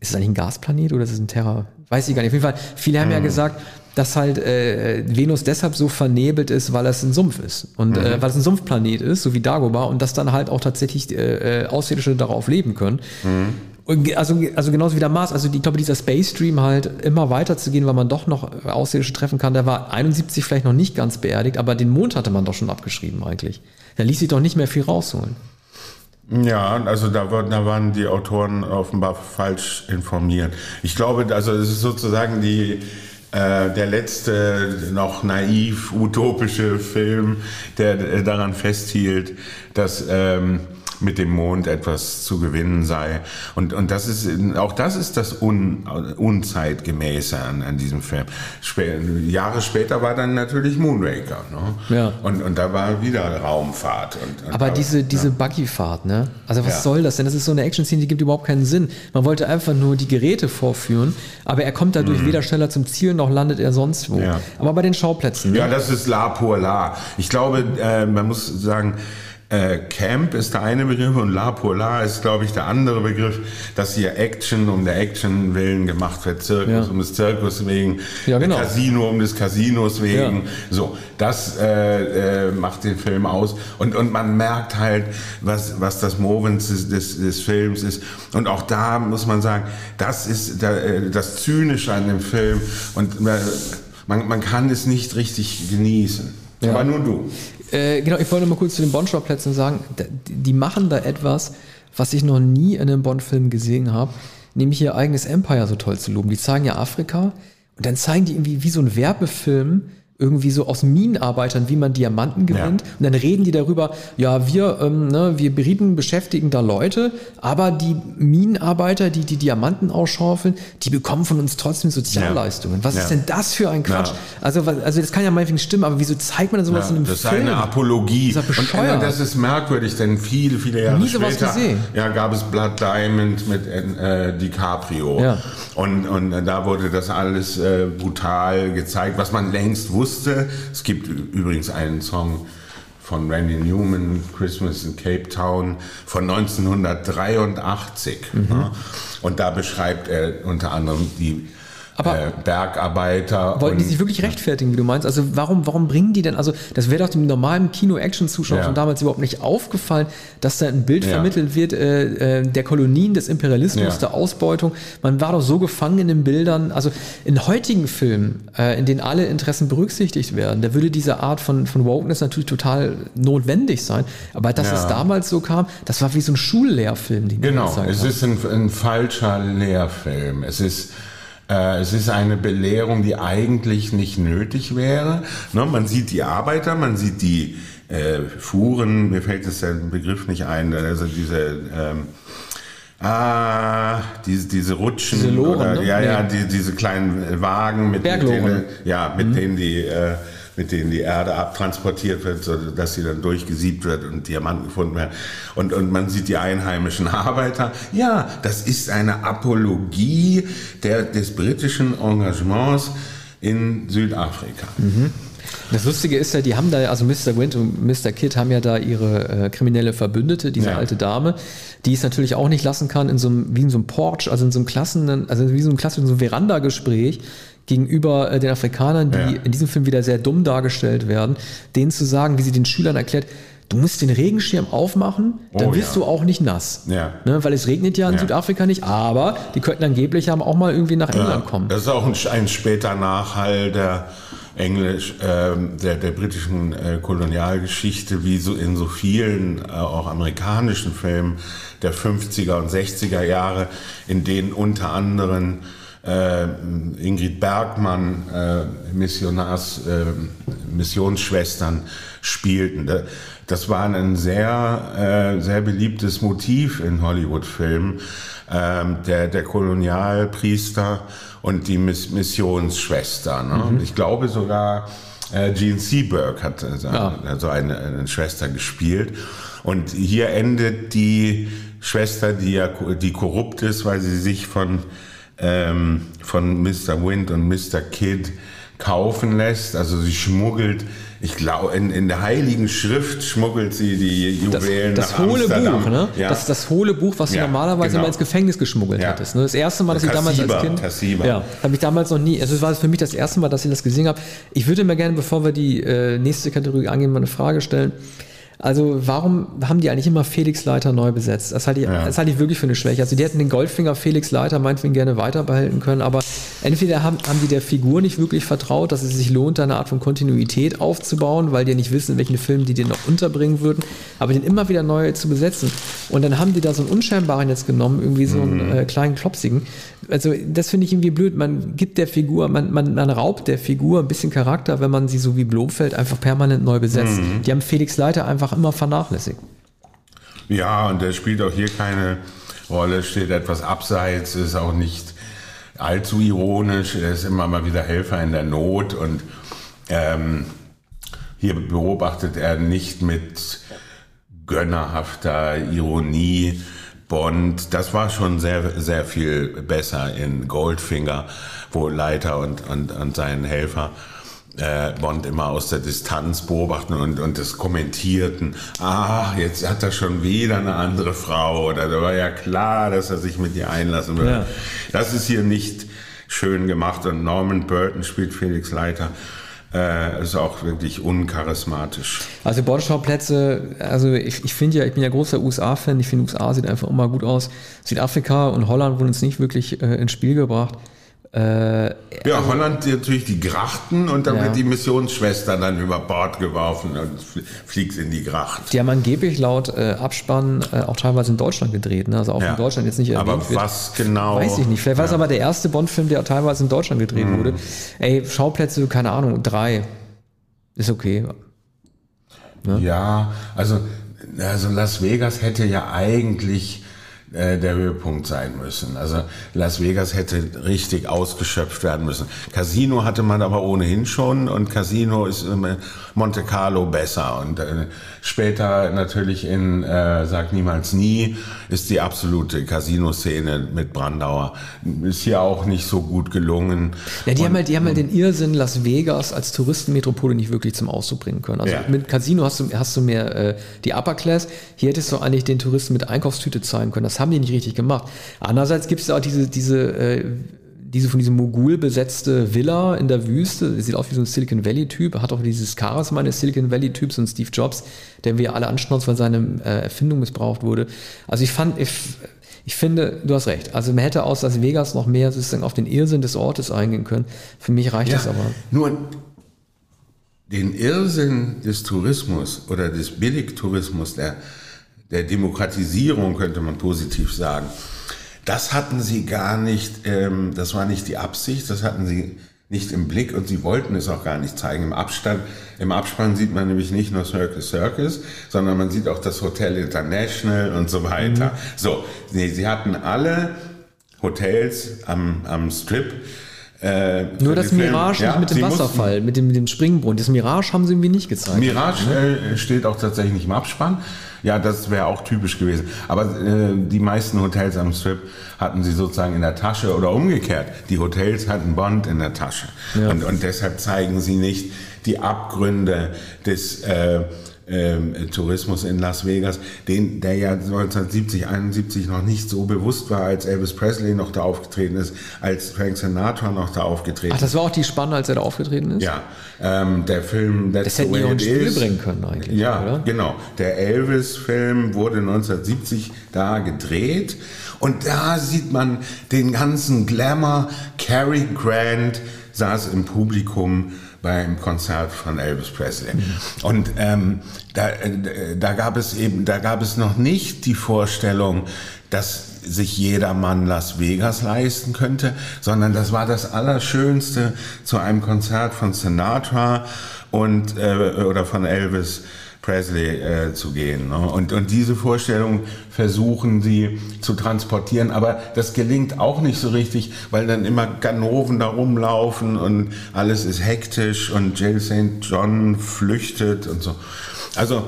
Speaker 1: ist es eigentlich ein Gasplanet oder ist es ein Terra? Weiß ich gar nicht. Auf jeden Fall, viele haben ja gesagt, dass halt äh, Venus deshalb so vernebelt ist, weil es ein Sumpf ist. Und äh, weil es ein Sumpfplanet ist, so wie Dagobah, und dass dann halt auch tatsächlich äh, äh, Außerirdische darauf leben können. Ge- also, also genauso wie der Mars, also ich glaube, dieser Space Stream halt immer weiter zu gehen, weil man doch noch Außerirdische treffen kann, der war 71 vielleicht noch nicht ganz beerdigt, aber den Mond hatte man doch schon abgeschrieben eigentlich. Da ließ sich doch nicht mehr viel rausholen.
Speaker 2: Ja, also da, da waren die Autoren offenbar falsch informiert. Ich glaube, also es ist sozusagen die, äh, der letzte noch naiv utopische Film, der daran festhielt, dass ähm, mit dem Mond etwas zu gewinnen sei. Und, und das ist, auch das ist das Un, Unzeitgemäße an, an diesem Film. Spä Jahre später war dann natürlich Moonraker. Ne?
Speaker 1: Ja.
Speaker 2: Und, und da war wieder Raumfahrt. Und, und
Speaker 1: Aber
Speaker 2: da-
Speaker 1: diese, diese Buggyfahrt, ne? Also was
Speaker 2: Ja.
Speaker 1: soll das denn? Das ist so eine Action-Szene, die gibt überhaupt keinen Sinn. Man wollte einfach nur die Geräte vorführen, aber er kommt dadurch weder schneller zum Ziel, noch landet er sonst wo.
Speaker 2: Mhm. Ja.
Speaker 1: Aber bei den Schauplätzen, ne?
Speaker 2: Ja, das ist La pour La. Ich glaube, äh, man muss sagen, äh, Camp ist der eine Begriff und La pour La ist, glaube ich, der andere Begriff, dass hier Action um der Action willen gemacht wird, Zirkus
Speaker 1: Ja.
Speaker 2: um des Zirkus wegen,
Speaker 1: Ja, genau.
Speaker 2: Casino um des Casinos wegen.
Speaker 1: Ja.
Speaker 2: So, das äh, äh, macht den Film aus und und man merkt halt, was was das Movens des, des, des Films ist und auch da muss man sagen, das ist äh, das Zynische an dem Film und äh, man, man kann es nicht richtig genießen.
Speaker 1: Ja.
Speaker 2: Aber nur du.
Speaker 1: Äh, genau, ich wollte mal kurz zu den Bond-Schauplätzen sagen, die machen da etwas, was ich noch nie in einem Bond-Film gesehen habe, nämlich ihr eigenes Empire so toll zu loben. Die zeigen ja Afrika und dann zeigen die irgendwie wie so ein Werbefilm irgendwie so aus Minenarbeitern, wie man Diamanten gewinnt. Und dann reden die darüber, ja, wir, ähm, ne, wir Briten beschäftigen da Leute, aber die Minenarbeiter, die die Diamanten ausschaufeln, die bekommen von uns trotzdem Sozialleistungen. Was
Speaker 2: Ja.
Speaker 1: ist denn das für ein Quatsch?
Speaker 2: Ja.
Speaker 1: Also, also das kann ja meinetwegen stimmen, aber wieso zeigt man sowas
Speaker 2: Ja,
Speaker 1: in einem
Speaker 2: das ist
Speaker 1: Film?
Speaker 2: eine Apologie.
Speaker 1: Das ist ja
Speaker 2: und äh, das ist merkwürdig, denn viele, viele Jahre
Speaker 1: Nie sowas
Speaker 2: später
Speaker 1: gesehen.
Speaker 2: Ja, gab es Blood Diamond mit äh, DiCaprio.
Speaker 1: Ja.
Speaker 2: Und, und äh, da wurde das alles äh, brutal gezeigt, was man längst wusste. Es gibt übrigens einen Song von Randy Newman, Christmas in Cape Town, von 1983.
Speaker 1: Mhm.
Speaker 2: Ne? Und da beschreibt er unter anderem die
Speaker 1: Aber-
Speaker 2: äh, Bergarbeiter.
Speaker 1: Wollten die sich wirklich rechtfertigen, wie du meinst? Also warum, warum bringen die denn, also das wäre doch dem normalen Kino-Action-Zuschauer
Speaker 2: Ja.
Speaker 1: von damals überhaupt nicht aufgefallen, dass da ein Bild
Speaker 2: Ja.
Speaker 1: vermittelt wird äh, äh, der Kolonien, des Imperialismus,
Speaker 2: Ja.
Speaker 1: der Ausbeutung. Man war doch so gefangen in den Bildern. Also in heutigen Filmen, äh, in denen alle Interessen berücksichtigt werden, da würde diese Art von, von Wokeness natürlich total notwendig sein. Aber dass es damals so kam, das war wie so ein Schullehrfilm, den
Speaker 2: Genau, es ist ein, ein falscher Lehrfilm. Es ist, es ist eine Belehrung, die eigentlich nicht nötig wäre. Ne, man sieht die Arbeiter, man sieht die äh, Fuhren, mir fällt jetzt der Begriff nicht ein, also diese... Ähm, Ah, diese, diese Rutschen,
Speaker 1: Diese Loren,
Speaker 2: oder,
Speaker 1: ne?
Speaker 2: ja, ja, die, diese kleinen Wagen mit, mit denen, ja, mit denen die, äh, mit denen die Erde abtransportiert wird, so dass sie dann durchgesiebt wird und Diamanten gefunden werden. Und, und man sieht die einheimischen Arbeiter. Ja, das ist eine Apologie der, des britischen Engagements in Südafrika.
Speaker 1: Das Lustige ist ja, die haben da, also Mr. Wint und Mr. Kidd haben ja da ihre äh, kriminelle Verbündete, diese
Speaker 2: Ja.
Speaker 1: alte Dame, die es natürlich auch nicht lassen kann, in so einem, wie in so einem Porch, also in so einem Klassen, also wie so einem klassischen so einem Veranda-Gespräch gegenüber äh, den Afrikanern, die
Speaker 2: Ja.
Speaker 1: in diesem Film wieder sehr dumm dargestellt werden, denen zu sagen, wie sie den Schülern erklärt, du musst den Regenschirm aufmachen, dann
Speaker 2: Oh,
Speaker 1: wirst
Speaker 2: ja.
Speaker 1: du auch nicht nass.
Speaker 2: Ja.
Speaker 1: Ne, weil es regnet ja in
Speaker 2: Ja.
Speaker 1: Südafrika nicht, aber die könnten angeblich haben auch mal irgendwie nach England kommen.
Speaker 2: Das ist auch ein, ein später Nachhall der Englisch, ähm, der, der britischen äh, Kolonialgeschichte, wie so in so vielen äh, auch amerikanischen Filmen der 50er und 60er Jahre, in denen unter anderem äh, Ingrid Bergmann äh, Missionars, äh, Missionsschwestern spielten. Da- Das war ein sehr, äh, sehr beliebtes Motiv in Hollywood-Filmen, ähm, der, der Kolonialpriester und die Miss Missionsschwester. Ne? Ich glaube sogar, äh, Gene Seberg hat äh, so
Speaker 1: Ja.
Speaker 2: also eine, eine Schwester gespielt. Und hier endet die Schwester, die ja die korrupt ist, weil sie sich von, ähm, von Mr. Wind und Mr. Kidd kaufen lässt. Also sie schmuggelt, ich glaube, in, in der Heiligen Schrift schmuggelt sie die Juwelen
Speaker 1: das, das
Speaker 2: nach
Speaker 1: hohle
Speaker 2: Amsterdam.
Speaker 1: Buch, ne?
Speaker 2: Ja.
Speaker 1: Das, das hohle Buch, was du
Speaker 2: Ja,
Speaker 1: normalerweise
Speaker 2: genau.
Speaker 1: immer ins Gefängnis geschmuggelt
Speaker 2: Ja.
Speaker 1: hättest. Ne? Das erste Mal, dass ich damals als Kind.
Speaker 2: Tassiba.
Speaker 1: Ja, habe ich damals noch nie. Also es war für mich das erste Mal, dass ich das gesehen habe. Ich würde mir gerne, bevor wir die äh, nächste Kategorie angehen, mal eine Frage stellen. Also warum haben die eigentlich immer Felix Leiter neu besetzt? Das halte ich, das halte ich wirklich für eine Schwäche. Also die hätten den Goldfinger Felix Leiter meinetwegen gerne weiter behalten können, aber entweder haben, haben die der Figur nicht wirklich vertraut, dass es sich lohnt, da eine Art von Kontinuität aufzubauen, weil die nicht wissen, in welchen Filmen die den noch unterbringen würden, aber den immer wieder neu zu besetzen. Und dann haben die da so einen Unscheinbaren jetzt genommen, irgendwie so einen äh, kleinen Klopsigen. Also das finde ich irgendwie blöd. Man gibt der Figur, man, man, man raubt der Figur ein bisschen Charakter, wenn man sie so wie Blofeld einfach permanent neu besetzt. Die haben Felix Leiter einfach immer vernachlässigt.
Speaker 2: Ja, und der spielt auch hier keine Rolle, steht etwas abseits, ist auch nicht allzu ironisch, er ist immer mal wieder Helfer in der Not und ähm, hier beobachtet er nicht mit gönnerhafter Ironie Bond. Das war schon sehr, sehr viel besser in Goldfinger, wo Leiter und, und, und sein Helfer äh, Bond immer aus der Distanz beobachten und, und das kommentierten. Ah, jetzt hat er schon wieder eine andere Frau oder da war ja klar, dass er sich mit ihr einlassen würde.
Speaker 1: Ja.
Speaker 2: Das ist hier nicht schön gemacht und Norman Burton spielt Felix Leiter. Äh, ist auch wirklich uncharismatisch.
Speaker 1: Also Bordschauplätze, also ich, ich finde ja, ich bin ja großer USA-Fan, ich finde USA sieht einfach immer gut aus. Südafrika und Holland wurden uns nicht wirklich äh, ins Spiel gebracht. Äh,
Speaker 2: Ja, Holland natürlich die Grachten und dann
Speaker 1: Ja.
Speaker 2: wird die Missionsschwester dann über Bord geworfen und fl- fliegt in die Gracht.
Speaker 1: die haben angeblich laut äh, Abspann äh, auch teilweise in Deutschland gedreht, ne? also auch
Speaker 2: Ja.
Speaker 1: in Deutschland jetzt nicht erwähnt
Speaker 2: Aber
Speaker 1: wird.
Speaker 2: was genau?
Speaker 1: Weiß ich nicht. Vielleicht war es aber der erste Bond-Film, der teilweise in Deutschland gedreht
Speaker 2: Mhm.
Speaker 1: wurde. Ey, Schauplätze, keine Ahnung, drei. Ist okay.
Speaker 2: Ja, also, also Las Vegas hätte ja eigentlich äh, der Höhepunkt sein müssen. Also Las Vegas hätte richtig ausgeschöpft werden müssen. Casino hatte man aber ohnehin schon und Casino ist in Monte Carlo besser. Und äh, später natürlich in äh, Sag niemals nie ist die absolute Casino-Szene mit Brandauer. Ist hier auch nicht so gut gelungen.
Speaker 1: Ja, die
Speaker 2: Und-
Speaker 1: haben halt, die haben halt den Irrsinn Las Vegas als Touristenmetropole nicht wirklich zum Ausdruck bringen können. Also
Speaker 2: Ja.
Speaker 1: mit Casino hast du, hast du mehr äh, die Upper Class. Hier hättest du eigentlich den Touristen mit Einkaufstüte zeigen können. Das haben die nicht richtig gemacht. Andererseits gibt es auch diese, diese, äh, diese von diesem Mogul besetzte Villa in der Wüste. Sieht aus wie so ein Silicon Valley-Typ. Hat auch dieses Charisma eines Silicon Valley-Typs und Steve Jobs, den wir alle anschnauzen, weil seine äh, Erfindung missbraucht wurde. Also ich fand, ich, ich finde, du hast recht. Also man hätte aus Las Vegas noch mehr sozusagen auf den Irrsinn des Ortes eingehen können. Für mich reicht das aber.
Speaker 2: Nur den Irrsinn des Tourismus oder des Billigtourismus, der, der Demokratisierung könnte man positiv sagen, das hatten sie gar nicht, ähm, das war nicht die Absicht, das hatten sie nicht im Blick und sie wollten es auch gar nicht zeigen. Im Abstand, im Abspann sieht man nämlich nicht nur Circus Circus, sondern man sieht auch das Hotel International und so weiter. So, nee, sie hatten alle Hotels am, am Strip. Äh,
Speaker 1: Nur das. Mirage
Speaker 2: Ja,
Speaker 1: nicht mit dem
Speaker 2: sie mussten-
Speaker 1: Wasserfall, mit dem, mit dem Springbrunnen. Das Mirage haben sie irgendwie nicht gezeigt.
Speaker 2: Mirage äh, steht auch tatsächlich nicht im Abspann. Ja, das wäre auch typisch gewesen. Aber äh, die meisten Hotels am Strip hatten sie sozusagen in der Tasche oder umgekehrt. Die Hotels hatten Bond in der Tasche. Und, und deshalb zeigen sie nicht die Abgründe des äh, ähm, Tourismus in Las Vegas, den, der ja 1970, 71 noch nicht so bewusst war, als Elvis Presley noch da aufgetreten ist, als Frank Sinatra noch da aufgetreten
Speaker 1: Ach, das war auch die Spanne, als er da aufgetreten ist?
Speaker 2: ja, ähm, der Film That's
Speaker 1: Das hätten auch ins Spiel bringen können eigentlich,
Speaker 2: Ja,
Speaker 1: oder?
Speaker 2: genau. Der Elvis-Film wurde 1970 da gedreht und da sieht man den ganzen Glamour. Cary Grant saß im Publikum beim Konzert von Elvis Presley. Und ähm, da, äh, da gab es eben, da gab es noch nicht die Vorstellung, dass sich jedermann Las Vegas leisten könnte, sondern das war das Allerschönste zu einem Konzert von Sinatra und äh, oder von Elvis Presley äh, zu gehen. Ne? Und, und diese Vorstellung versuchen sie zu transportieren, aber das gelingt auch nicht so richtig, weil dann immer Ganoven da rumlaufen und alles ist hektisch und Jill St. John flüchtet und so. Also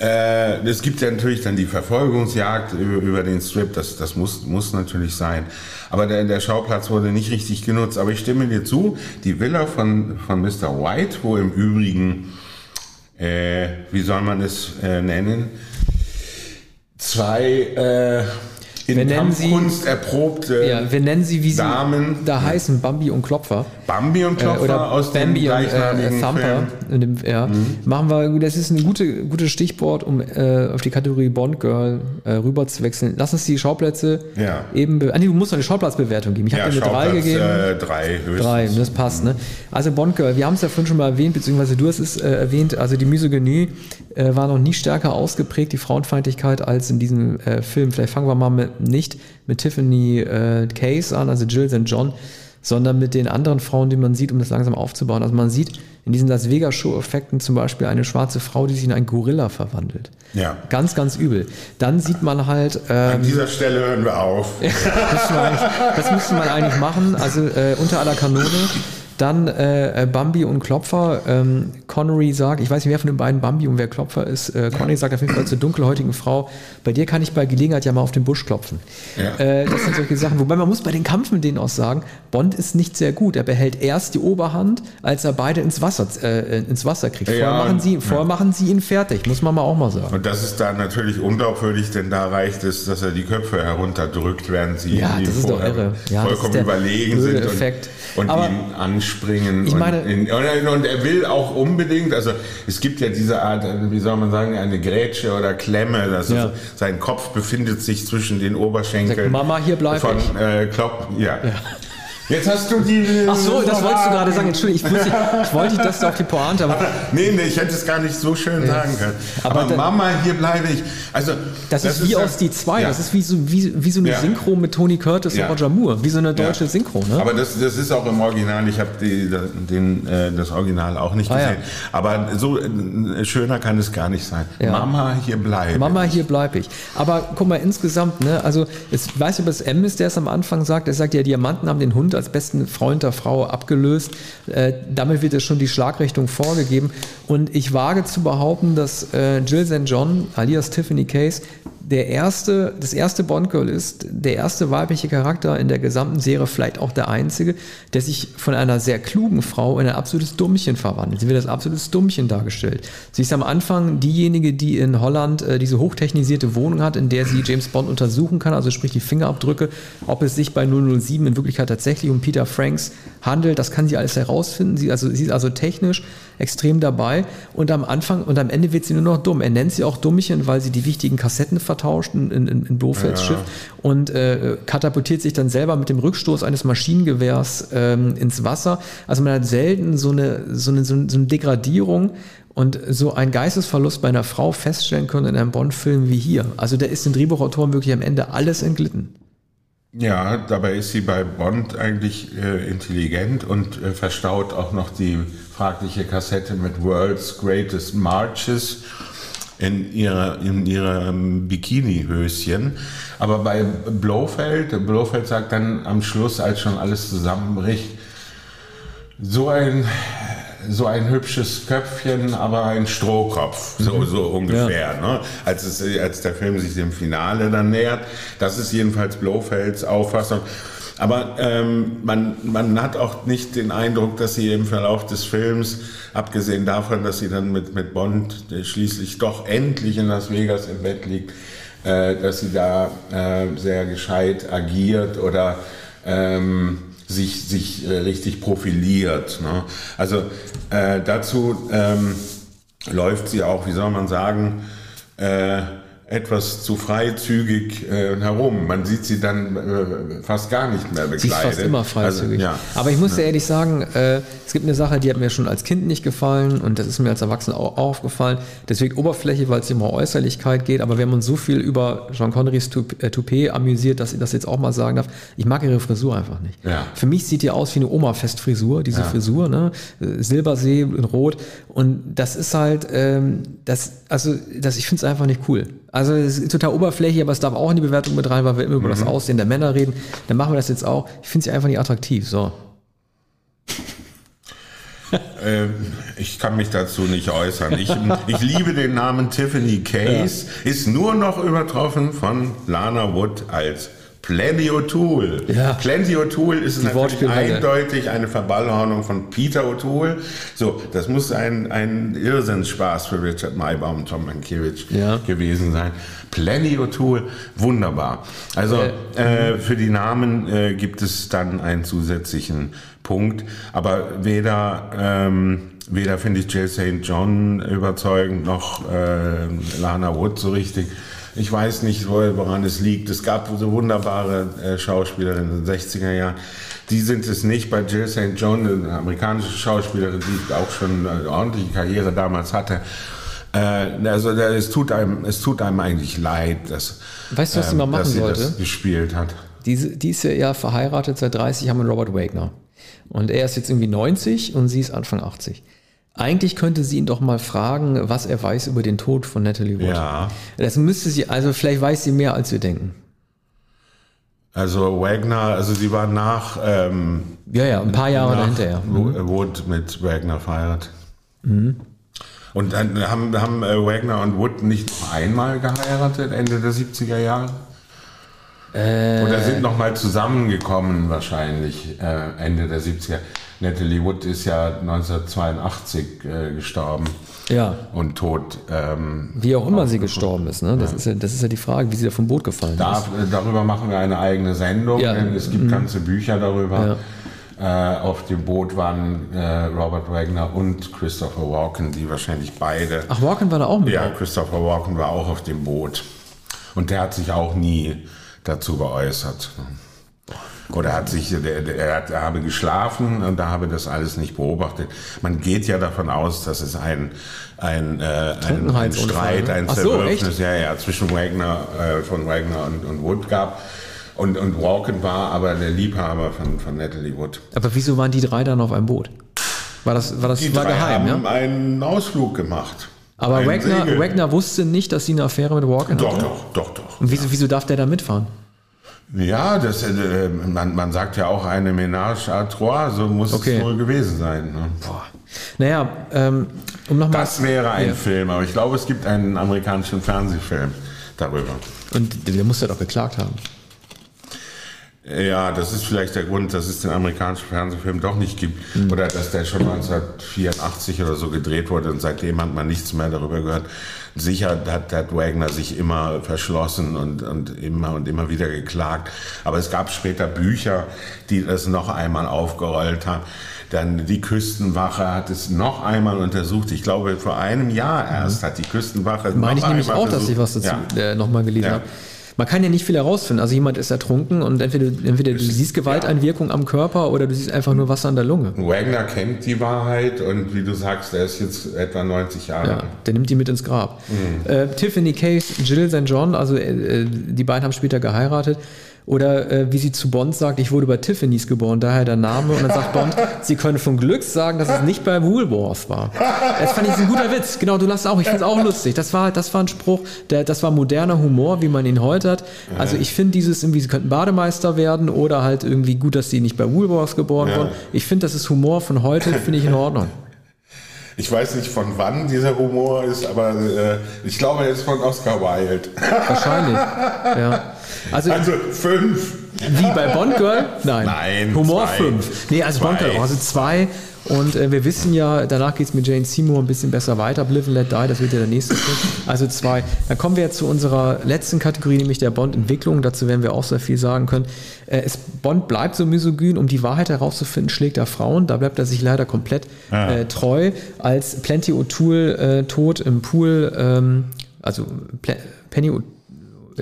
Speaker 2: äh, es gibt ja natürlich dann die Verfolgungsjagd über, über den Strip, das, das muss, muss natürlich sein. Aber der, der Schauplatz wurde nicht richtig genutzt. Aber ich stimme dir zu, die Villa von, von Mr. White, wo im Übrigen, äh, wie soll man es äh, nennen, zwei äh, in
Speaker 1: Wir nennen sie-
Speaker 2: Kampfkunst erprobte
Speaker 1: Ja, wir nennen sie, wie sie
Speaker 2: Damen.
Speaker 1: da heißen, Bambi und Klopfer.
Speaker 2: Bambi und
Speaker 1: Äh,
Speaker 2: Klopfer
Speaker 1: oder
Speaker 2: aus dem
Speaker 1: Bambi und äh,
Speaker 2: gleichnamigen
Speaker 1: Thumper.
Speaker 2: Mhm.
Speaker 1: Dem, ja. Machen wir, das ist ein gute, gutes Stichwort, um äh, auf die Kategorie Bond Girl äh, rüber zu wechseln. Lass uns die Schauplätze
Speaker 2: Ja.
Speaker 1: eben. be- Ah, nee, du musst noch eine Schauplatzbewertung geben. Ich habe
Speaker 2: Ja,
Speaker 1: dir eine 3
Speaker 2: Schauplatz
Speaker 1: gegeben.
Speaker 2: äh, drei höchstens.
Speaker 1: Drei, das passt, ne? Also Bond Girl, wir haben es ja vorhin schon mal erwähnt, beziehungsweise du hast es äh, erwähnt, also die Misogynie äh, war noch nie stärker ausgeprägt, die Frauenfeindlichkeit, als in diesem äh, Film. Vielleicht fangen wir mal mit, nicht mit Tiffany äh, Case an, also Jill St. John, sondern mit den anderen Frauen, die man sieht, um das langsam aufzubauen. Also man sieht in diesen Las Vegas Show-Effekten zum Beispiel eine schwarze Frau, die sich in einen Gorilla verwandelt.
Speaker 2: Ja.
Speaker 1: Ganz, ganz übel. Dann sieht man halt... Ähm,
Speaker 2: An dieser Stelle hören wir auf.
Speaker 1: eigentlich- das müsste man eigentlich machen, also äh, unter aller Kanone. Dann äh, äh, Bambi und Klopfer. Ähm, Connery sagt, ich weiß nicht, wer von den beiden Bambi und wer Klopfer ist. Äh, Connery sagt auf jeden Fall zur dunkelhäutigen Frau, bei dir kann ich bei Gelegenheit ja mal auf den Busch klopfen.
Speaker 2: Ja.
Speaker 1: Äh, das sind solche Sachen. Wobei man muss bei den Kampf mit denen auch sagen, Bond ist nicht sehr gut. Er behält erst die Oberhand, als er beide ins Wasser, äh, ins Wasser kriegt. Vorher,
Speaker 2: Ja,
Speaker 1: machen, sie,
Speaker 2: ja.
Speaker 1: vorher machen sie ihn fertig, muss man mal auch mal sagen.
Speaker 2: Und das ist da natürlich unglaubwürdig, denn da reicht es, dass er die Köpfe herunterdrückt, während sie
Speaker 1: Ja, das ist doch irre. Ja,
Speaker 2: vollkommen überlegen sind und, und ihn anspringen.
Speaker 1: ich meine-
Speaker 2: und, in, und, und er will auch unbedingt, also es gibt ja diese Art, wie soll man sagen, eine Grätsche oder Klemme. Also
Speaker 1: Ja.
Speaker 2: sein Kopf befindet sich zwischen den Oberschenkeln.
Speaker 1: Sagt, Mama, hier bleib
Speaker 2: von,
Speaker 1: ich.
Speaker 2: Äh, Klopp, ja. Jetzt hast du die.
Speaker 1: Ach so, das wolltest du gerade sagen. Entschuldigung, ich, wusste, ich wollte nicht, dass du auf die Pointe, aber
Speaker 2: Nee, nee, ich hätte es gar nicht so schön sagen können.
Speaker 1: Aber
Speaker 2: Aber,
Speaker 1: dann-
Speaker 2: Mama, hier bleibe ich. Also,
Speaker 1: Das, ist wie
Speaker 2: ja-
Speaker 1: aus die zwei.
Speaker 2: Ja.
Speaker 1: Das ist wie so, wie, wie so eine
Speaker 2: Ja.
Speaker 1: Synchro mit Tony Curtis
Speaker 2: Ja.
Speaker 1: und Roger Moore. Wie so eine deutsche
Speaker 2: Ja.
Speaker 1: Synchro, ne?
Speaker 2: Aber das, das ist auch im Original. Ich habe den, äh, das Original auch nicht
Speaker 1: Ah,
Speaker 2: gesehen. Aber so äh, schöner kann es gar nicht sein. Mama, hier bleibe.
Speaker 1: Mama, hier bleibe ich. Aber guck mal, insgesamt, ne, also es weiß ich, ob es M ist, der es am Anfang sagt. Er sagt ja, Diamanten haben den Hund als besten Freund der Frau abgelöst. Äh, damit wird es schon die Schlagrichtung vorgegeben. Und ich wage zu behaupten, dass äh, Jill St. John, alias Tiffany Case, der erste, das erste Bond-Girl ist, der erste weibliche Charakter in der gesamten Serie, vielleicht auch der einzige, der sich von einer sehr klugen Frau in ein absolutes Dummchen verwandelt. Sie wird als absolutes Dummchen dargestellt. Sie ist am Anfang diejenige, die in Holland äh, diese hochtechnisierte Wohnung hat, in der sie James Bond untersuchen kann, also sprich die Fingerabdrücke, ob es sich bei 007 in Wirklichkeit tatsächlich um Peter Franks handelt, das kann sie alles herausfinden. Sie, also, sie ist also technisch extrem dabei und am Anfang und am Ende wird sie nur noch dumm. Er nennt sie auch Dummchen, weil sie die wichtigen Kassetten vertauscht in, in, in Blofelds
Speaker 2: Ja.
Speaker 1: Schiff und äh, katapultiert sich dann selber mit dem Rückstoß eines Maschinengewehrs ähm, ins Wasser. Also man hat selten so eine, so eine, so eine, so eine Degradierung und so einen Geistesverlust bei einer Frau feststellen können in einem Bond-Film wie hier. Also da ist den Drehbuchautoren wirklich am Ende alles entglitten.
Speaker 2: Ja, dabei ist sie bei Bond eigentlich äh, intelligent und äh, verstaut auch noch die fragliche Kassette mit World's Greatest Marches in ihrer in ihrem Bikini-Höschen. Aber bei Blofeld, Blofeld sagt dann am Schluss, als schon alles zusammenbricht, so ein so ein hübsches Köpfchen, aber ein Strohkopf, so, so ungefähr. Ne? Als, es, als der Film sich dem Finale dann nähert. Das ist jedenfalls Blofelds Auffassung. Aber ähm, man, man hat auch nicht den Eindruck, dass sie im Verlauf des Films, abgesehen davon, dass sie dann mit, mit Bond schließlich doch endlich in Las Vegas im Bett liegt, äh, dass sie da äh, sehr gescheit agiert oder ähm, sich, sich äh, richtig profiliert. Ne? Also äh, dazu ähm, läuft sie auch, wie soll man sagen, äh, etwas zu freizügig äh, herum. Man sieht sie dann äh, fast gar nicht mehr bekleidet.
Speaker 1: Sie ist fast immer freizügig.
Speaker 2: Also, ja.
Speaker 1: Aber ich muss dir ehrlich sagen, äh, es gibt eine Sache, die hat mir schon als Kind nicht gefallen und das ist mir als Erwachsener auch aufgefallen. Deswegen Oberfläche, weil es immer Äußerlichkeit geht. Aber wir haben uns so viel über Jean Connerys Toupet, äh, Toupet amüsiert, dass ich das jetzt auch mal sagen darf. Ich mag ihre Frisur einfach nicht.
Speaker 2: Ja.
Speaker 1: Für mich sieht die aus wie eine Oma-Festfrisur, diese Frisur, ne? Silbersee in Rot. Und das ist halt, ähm, das, also, das, ich finde es einfach nicht cool. Also, es ist total oberflächlich, aber es darf auch in die Bewertung mit rein, weil wir immer über das Aussehen der Männer reden. Dann machen wir das jetzt auch. Ich finde sie einfach nicht attraktiv. So.
Speaker 2: äh, ich kann mich dazu nicht äußern. Ich, ich liebe den Namen Tiffany Case, ja. ist nur noch übertroffen von Lana Wood als Plenty O'Toole. Ja. Plenty O'Toole ist natürlich eindeutig eine Verballhornung von Peter O'Toole. So, das muss ein, ein Irrsinnsspaß für Richard Maybaum und Tom Mankiewicz ja. gewesen sein. Plenty O'Toole, wunderbar. Also äh, äh, für die Namen äh, gibt es dann einen zusätzlichen Punkt, aber weder ähm, weder finde ich Jill St. John überzeugend noch äh, Lana Wood so richtig. Ich weiß nicht, woran es liegt. Es gab so wunderbare äh, Schauspieler in den 60er Jahren. Die sind es nicht. Bei Jill St. John, eine amerikanische Schauspielerin, die auch schon eine ordentliche Karriere damals hatte. Äh, also es tut einem, es tut einem eigentlich leid, dass,
Speaker 1: weißt du, was sie mal ähm, machen
Speaker 2: sie
Speaker 1: sollte?
Speaker 2: das gespielt hat.
Speaker 1: Die, die ist ja verheiratet seit 30 Jahren mit Robert Wagner. Und er ist jetzt irgendwie 90 und sie ist Anfang 80. Eigentlich könnte sie ihn doch mal fragen, was er weiß über den Tod von Natalie Wood.
Speaker 2: Ja.
Speaker 1: Das müsste sie, also vielleicht weiß sie mehr, als wir denken.
Speaker 2: Also Wagner, also sie war nach. Ähm,
Speaker 1: ja, ja, ein paar Jahre dahinter.
Speaker 2: Mhm. Wood mit Wagner verheiratet. Mhm. Und dann haben, haben äh, Wagner und Wood nicht noch einmal geheiratet, Ende der 70er Jahre? Äh, Oder sind nochmal zusammengekommen wahrscheinlich äh, Ende der 70er. Natalie Wood ist ja 1982 äh, gestorben.
Speaker 1: Ja.
Speaker 2: Und tot. Ähm,
Speaker 1: wie auch immer sie gestorben ist, ne? Das, ja. ist ja, das ist ja die Frage, wie sie da vom Boot gefallen da, ist.
Speaker 2: Äh, darüber machen wir eine eigene Sendung, ja. denn es gibt mhm. ganze Bücher darüber. Äh, auf dem Boot waren äh, Robert Wagner und Christopher Walken, die wahrscheinlich beide.
Speaker 1: Ach, Walken war da auch mit?
Speaker 2: Ja, Christopher Walken war auch auf dem Boot. Und der hat sich auch nie dazu geäußert. Oder hat sich, der, hat, er habe geschlafen und da habe das alles nicht beobachtet. Man geht ja davon aus, dass es ein, ein, äh, ein, ein Streit, ein Zerwürfnis so, ja, ja, zwischen Wagner, äh, von Wagner und, und Wood gab. Und, und Walken war aber der Liebhaber von, von Natalie Wood.
Speaker 1: Aber wieso waren die drei dann auf einem Boot? War das, war das
Speaker 2: die
Speaker 1: war
Speaker 2: drei
Speaker 1: geheim?
Speaker 2: haben ja? einen Ausflug gemacht.
Speaker 1: Aber Wagner, Wagner, wusste nicht, dass sie eine Affäre mit Walken
Speaker 2: doch, hatte? Doch, doch, doch.
Speaker 1: Und wieso, wieso darf der da mitfahren?
Speaker 2: Ja, das, äh, man, man sagt ja auch eine Ménage à trois, so muss okay. es wohl gewesen sein. Ne?
Speaker 1: Boah. Naja, ähm, um nochmal.
Speaker 2: Das wäre ein ja. Film, aber ich glaube, es gibt einen amerikanischen Fernsehfilm darüber.
Speaker 1: Und der muss ja doch geklagt haben.
Speaker 2: Ja, das ist vielleicht der Grund, dass es den amerikanischen Fernsehfilm doch nicht gibt. Mhm. Oder dass der schon 1984 oder so gedreht wurde und seitdem hat man nichts mehr darüber gehört. Sicher hat, hat Wagner sich immer verschlossen und, und immer und immer wieder geklagt. Aber es gab später Bücher, die das noch einmal aufgerollt haben. Dann die Küstenwache hat es noch einmal untersucht. Ich glaube, vor einem Jahr erst mhm. hat die Küstenwache.
Speaker 1: Meine ich nämlich auch, versucht. dass ich was dazu ja. äh, nochmal gelesen ja. habe man kann ja nicht viel herausfinden. Also jemand ist ertrunken und entweder, entweder du siehst Gewalteinwirkung am Körper oder du siehst einfach nur Wasser an der Lunge.
Speaker 2: Wagner kennt die Wahrheit und wie du sagst, der ist jetzt etwa 90 Jahre. Ja,
Speaker 1: der nimmt die mit ins Grab. Mhm. Äh, Tiffany Case, Jill St. John, also äh, die beiden haben später geheiratet. Oder äh, wie sie zu Bond sagt, ich wurde bei Tiffany's geboren, daher der Name. Und dann sagt Bond, sie können von Glück sagen, dass es nicht bei Woolworths war. Das fand ich ein guter Witz. Genau, du lachst auch. Ich finde es auch lustig. Das war, das war ein Spruch, der, das war moderner Humor, wie man ihn heute hat. Also ich finde dieses irgendwie, sie könnten Bademeister werden oder halt irgendwie gut, dass sie nicht bei Woolworths geboren ja. wurden. Ich finde, das ist Humor von heute, finde ich in Ordnung.
Speaker 2: Ich weiß nicht, von wann dieser Humor ist, aber äh, ich glaube, er ist von Oscar Wilde.
Speaker 1: Wahrscheinlich, ja.
Speaker 2: Also, also fünf.
Speaker 1: Wie bei Bond Girl? Nein.
Speaker 2: Nein.
Speaker 1: Humor zwei. fünf. Nee, also zwei. Bond Girl, also zwei. Und äh, wir wissen ja, danach geht es mit Jane Seymour ein bisschen besser weiter. Live and Let Die, das wird ja der nächste Film. Also zwei. Dann kommen wir jetzt zu unserer letzten Kategorie, nämlich der Bond-Entwicklung. Dazu werden wir auch sehr viel sagen können. Äh, es, Bond bleibt so misogyn, um die Wahrheit herauszufinden, schlägt er Frauen. Da bleibt er sich leider komplett ah. äh, treu. Als Plenty O'Toole äh, tot im Pool, ähm, also Pl Penny O'Toole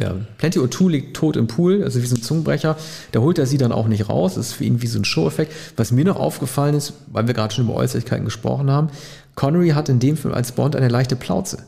Speaker 1: ja, Plenty O'Toole liegt tot im Pool, also wie so ein Zungenbrecher. Da holt er sie dann auch nicht raus. Das ist für ihn wie so ein Show-Effekt. Was mir noch aufgefallen ist, weil wir gerade schon über Äußerlichkeiten gesprochen haben, Connery hat in dem Film als Bond eine leichte Plauze.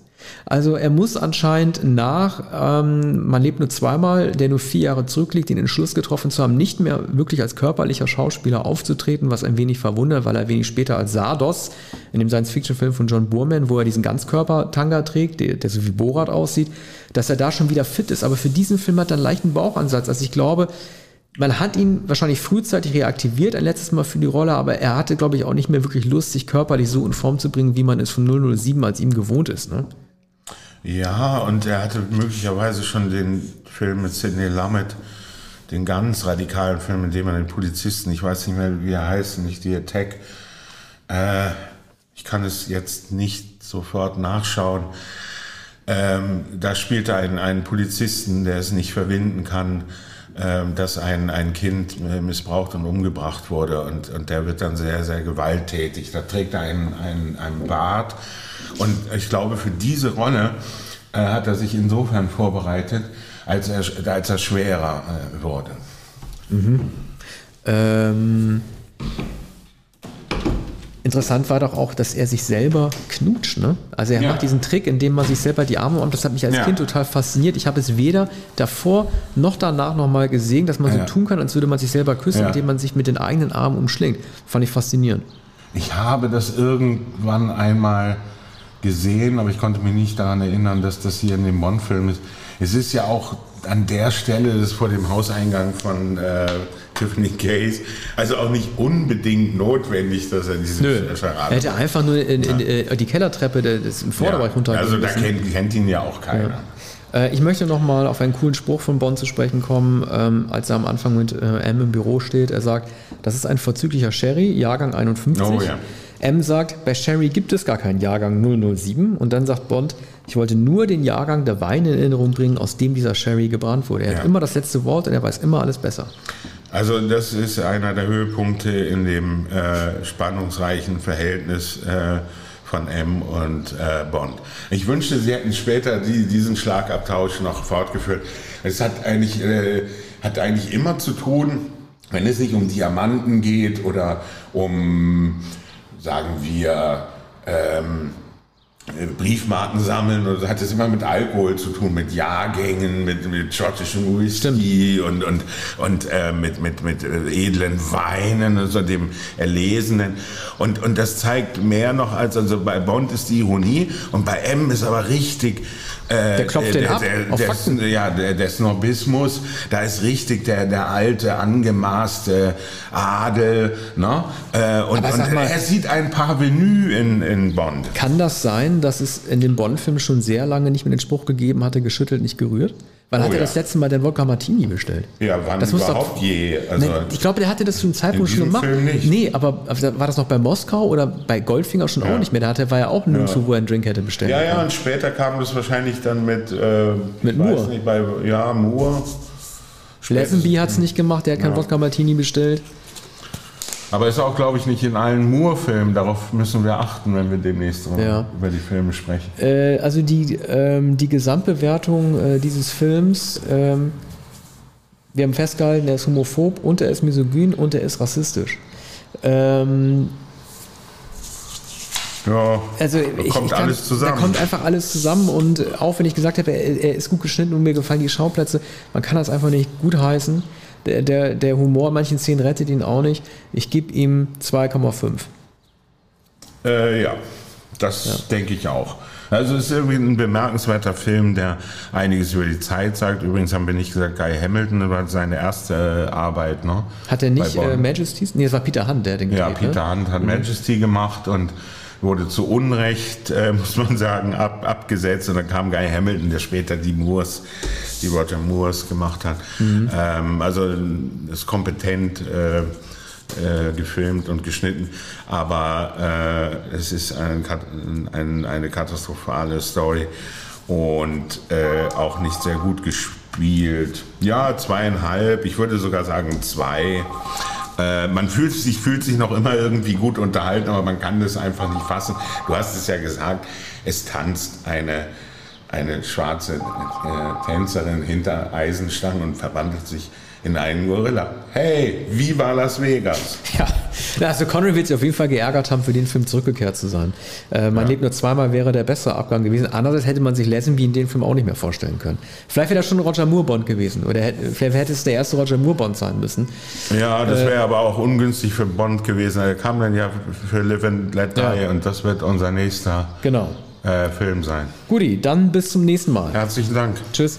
Speaker 1: Also er muss anscheinend nach, ähm, man lebt nur zweimal, der nur vier Jahre zurückliegt, den Entschluss getroffen zu haben, nicht mehr wirklich als körperlicher Schauspieler aufzutreten, was ein wenig verwundert, weil er wenig später als Sardos in dem Science-Fiction-Film von John Boorman, wo er diesen Ganzkörper-Tanga trägt, der, der so wie Borat aussieht, dass er da schon wieder fit ist. Aber für diesen Film hat er einen leichten Bauchansatz. Also ich glaube, man hat ihn wahrscheinlich frühzeitig reaktiviert, ein letztes Mal für die Rolle, aber er hatte, glaube ich, auch nicht mehr wirklich Lust, sich körperlich so in Form zu bringen, wie man es von 007 als ihm gewohnt ist. Ne?
Speaker 2: Ja, und er hatte möglicherweise schon den Film mit Sidney Lumet, den ganz radikalen Film, in dem er den Polizisten, ich weiß nicht mehr, wie er heißt, nicht die Attack, äh, ich kann es jetzt nicht sofort nachschauen. Ähm, da spielt er einen, einen Polizisten, der es nicht verwinden kann, ähm, dass ein, ein Kind äh, missbraucht und umgebracht wurde. Und, und der wird dann sehr, sehr gewalttätig. Da trägt er einen, einen, einen Bart. Und ich glaube, für diese Rolle äh, hat er sich insofern vorbereitet, als er, als er schwerer äh, wurde.
Speaker 1: Mhm. Ähm, Interessant war doch auch, dass er sich selber knutscht. Ne? Also er ja. macht diesen Trick, indem man sich selber die Arme umarmt. Das hat mich als ja. Kind total fasziniert. Ich habe es weder davor noch danach nochmal gesehen, dass man ja. so tun kann, als würde man sich selber küssen, indem man sich mit den eigenen Armen umschlingt. Fand ich faszinierend.
Speaker 2: Ich habe das irgendwann einmal gesehen, aber ich konnte mich nicht daran erinnern, dass das hier in dem Bond-Film ist. Es ist ja auch an der Stelle, das ist vor dem Hauseingang von äh, Tiffany Case. Also auch nicht unbedingt notwendig, dass er diese
Speaker 1: Nö. Charade Er hätte einfach nur in, in, in, äh, die Kellertreppe des im Vorderbereich ja. runtergehen
Speaker 2: Also da kennt, kennt, ihn ja auch keiner.
Speaker 1: Ja. Äh, ich möchte nochmal auf einen coolen Spruch von Bond zu sprechen kommen, ähm, als er am Anfang mit äh, M im Büro steht. Er sagt, das ist ein vorzüglicher Sherry, Jahrgang 51. Oh, ja. M sagt, bei Sherry gibt es gar keinen Jahrgang 007. Und dann sagt Bond, ich wollte nur den Jahrgang der Weine in Erinnerung bringen, aus dem dieser Sherry gebrannt wurde. Er ja. hat immer das letzte Wort und er weiß immer alles besser.
Speaker 2: Also das ist einer der Höhepunkte in dem äh, spannungsreichen Verhältnis äh, von M und äh, Bond. Ich wünschte, sie hätten später die, diesen Schlagabtausch noch fortgeführt. Es hat eigentlich, äh, hat eigentlich immer zu tun, wenn es nicht um Diamanten geht oder um, sagen wir, ähm, Briefmarken sammeln und das hat es immer mit Alkohol zu tun, mit Jahrgängen, mit, mit schottischen Whisky und, und, und äh, mit, mit, mit äh, edlen Weinen, also dem Erlesenen. Und, und das zeigt mehr noch als, also bei Bond ist die Ironie und bei M ist aber richtig
Speaker 1: der klopft den ab
Speaker 2: der, auf des, Ja, der, der Snobismus, da ist richtig der, der alte, angemaßte Adel. Ne? Äh, und, und mal, er sieht ein Parvenu in, in Bond.
Speaker 1: Kann das sein, dass es in dem Bond-Film schon sehr lange nicht mehr den Spruch gegeben hatte, geschüttelt, nicht gerührt? Wann oh, hat er ja. das letzte Mal den Wodka Martini bestellt?
Speaker 2: Ja, wann das überhaupt doch, je?
Speaker 1: Also ne, ich glaube, der hatte das zu einem Zeitpunkt schon gemacht. Film nicht. Nee, aber war das noch bei Moskau oder bei Goldfinger schon ja. auch nicht mehr? Da hatte, war ja auch nirgendwo, ja. wo er einen Drink hätte bestellt.
Speaker 2: Ja, ja, und später kam das wahrscheinlich dann mit, äh,
Speaker 1: mit Moore.
Speaker 2: Nicht, bei, ja, Moore.
Speaker 1: Lazenby hat es nicht gemacht, der hat keinen Wodka Martini bestellt.
Speaker 2: Aber ist auch, glaube ich, nicht in allen Moore-Filmen. Darauf müssen wir achten, wenn wir demnächst ja. über die Filme sprechen.
Speaker 1: Äh, also die, ähm, die Gesamtbewertung äh, dieses Films, ähm, wir haben festgehalten, er ist homophob und er ist misogyn und er ist rassistisch. Ähm,
Speaker 2: ja, also da ich, kommt ich kann, alles zusammen.
Speaker 1: Da kommt einfach alles zusammen und auch wenn ich gesagt habe, er, er, ist gut geschnitten und mir gefallen die Schauplätze, man kann das einfach nicht gut heißen. Der, der, der Humor in manchen Szenen rettet ihn auch nicht. Ich gebe ihm 2,5.
Speaker 2: Äh, ja, das ja. denke ich auch. Also es ist irgendwie ein bemerkenswerter Film, der einiges über die Zeit sagt. Übrigens haben wir nicht gesagt, Guy Hamilton war seine erste Arbeit. Ne?
Speaker 1: Hat er nicht äh, Majesties? Nee, es war Peter Hunt, der den
Speaker 2: Ja, gedreht, Peter ne? Hunt hat mhm. Majesty gemacht und wurde zu Unrecht, äh, muss man sagen, ab, abgesetzt. Und dann kam Guy Hamilton, der später die Moores, die Roger Moores gemacht hat. Mhm. Ähm, also ist kompetent äh, äh, gefilmt und geschnitten, aber äh, es ist ein, ein, eine katastrophale Story und äh, auch nicht sehr gut gespielt. Ja, zweieinhalb, ich würde sogar sagen zwei. Äh, man fühlt sich, fühlt sich noch immer irgendwie gut unterhalten, aber man kann das einfach nicht fassen. Du hast es ja gesagt, es tanzt eine, eine schwarze äh, Tänzerin hinter Eisenstangen und verwandelt sich in einen Gorilla. Hey, wie war Las Vegas?
Speaker 1: Ja, also Connery wird sich auf jeden Fall geärgert haben, für den Film zurückgekehrt zu sein. Äh, man ja. lebt nur zweimal wäre der bessere Abgang gewesen. Andererseits hätte man sich Lazenby in dem Film auch nicht mehr vorstellen können. Vielleicht wäre das schon Roger Moore Bond gewesen. Oder hätte, vielleicht hätte es der erste Roger Moore Bond sein müssen.
Speaker 2: Ja, das wäre äh, aber auch ungünstig für Bond gewesen. Er kam dann ja für Live and Let Die ja. und das wird unser nächster
Speaker 1: genau.
Speaker 2: äh, Film sein.
Speaker 1: Guti, dann bis zum nächsten Mal.
Speaker 2: Herzlichen Dank.
Speaker 1: Tschüss.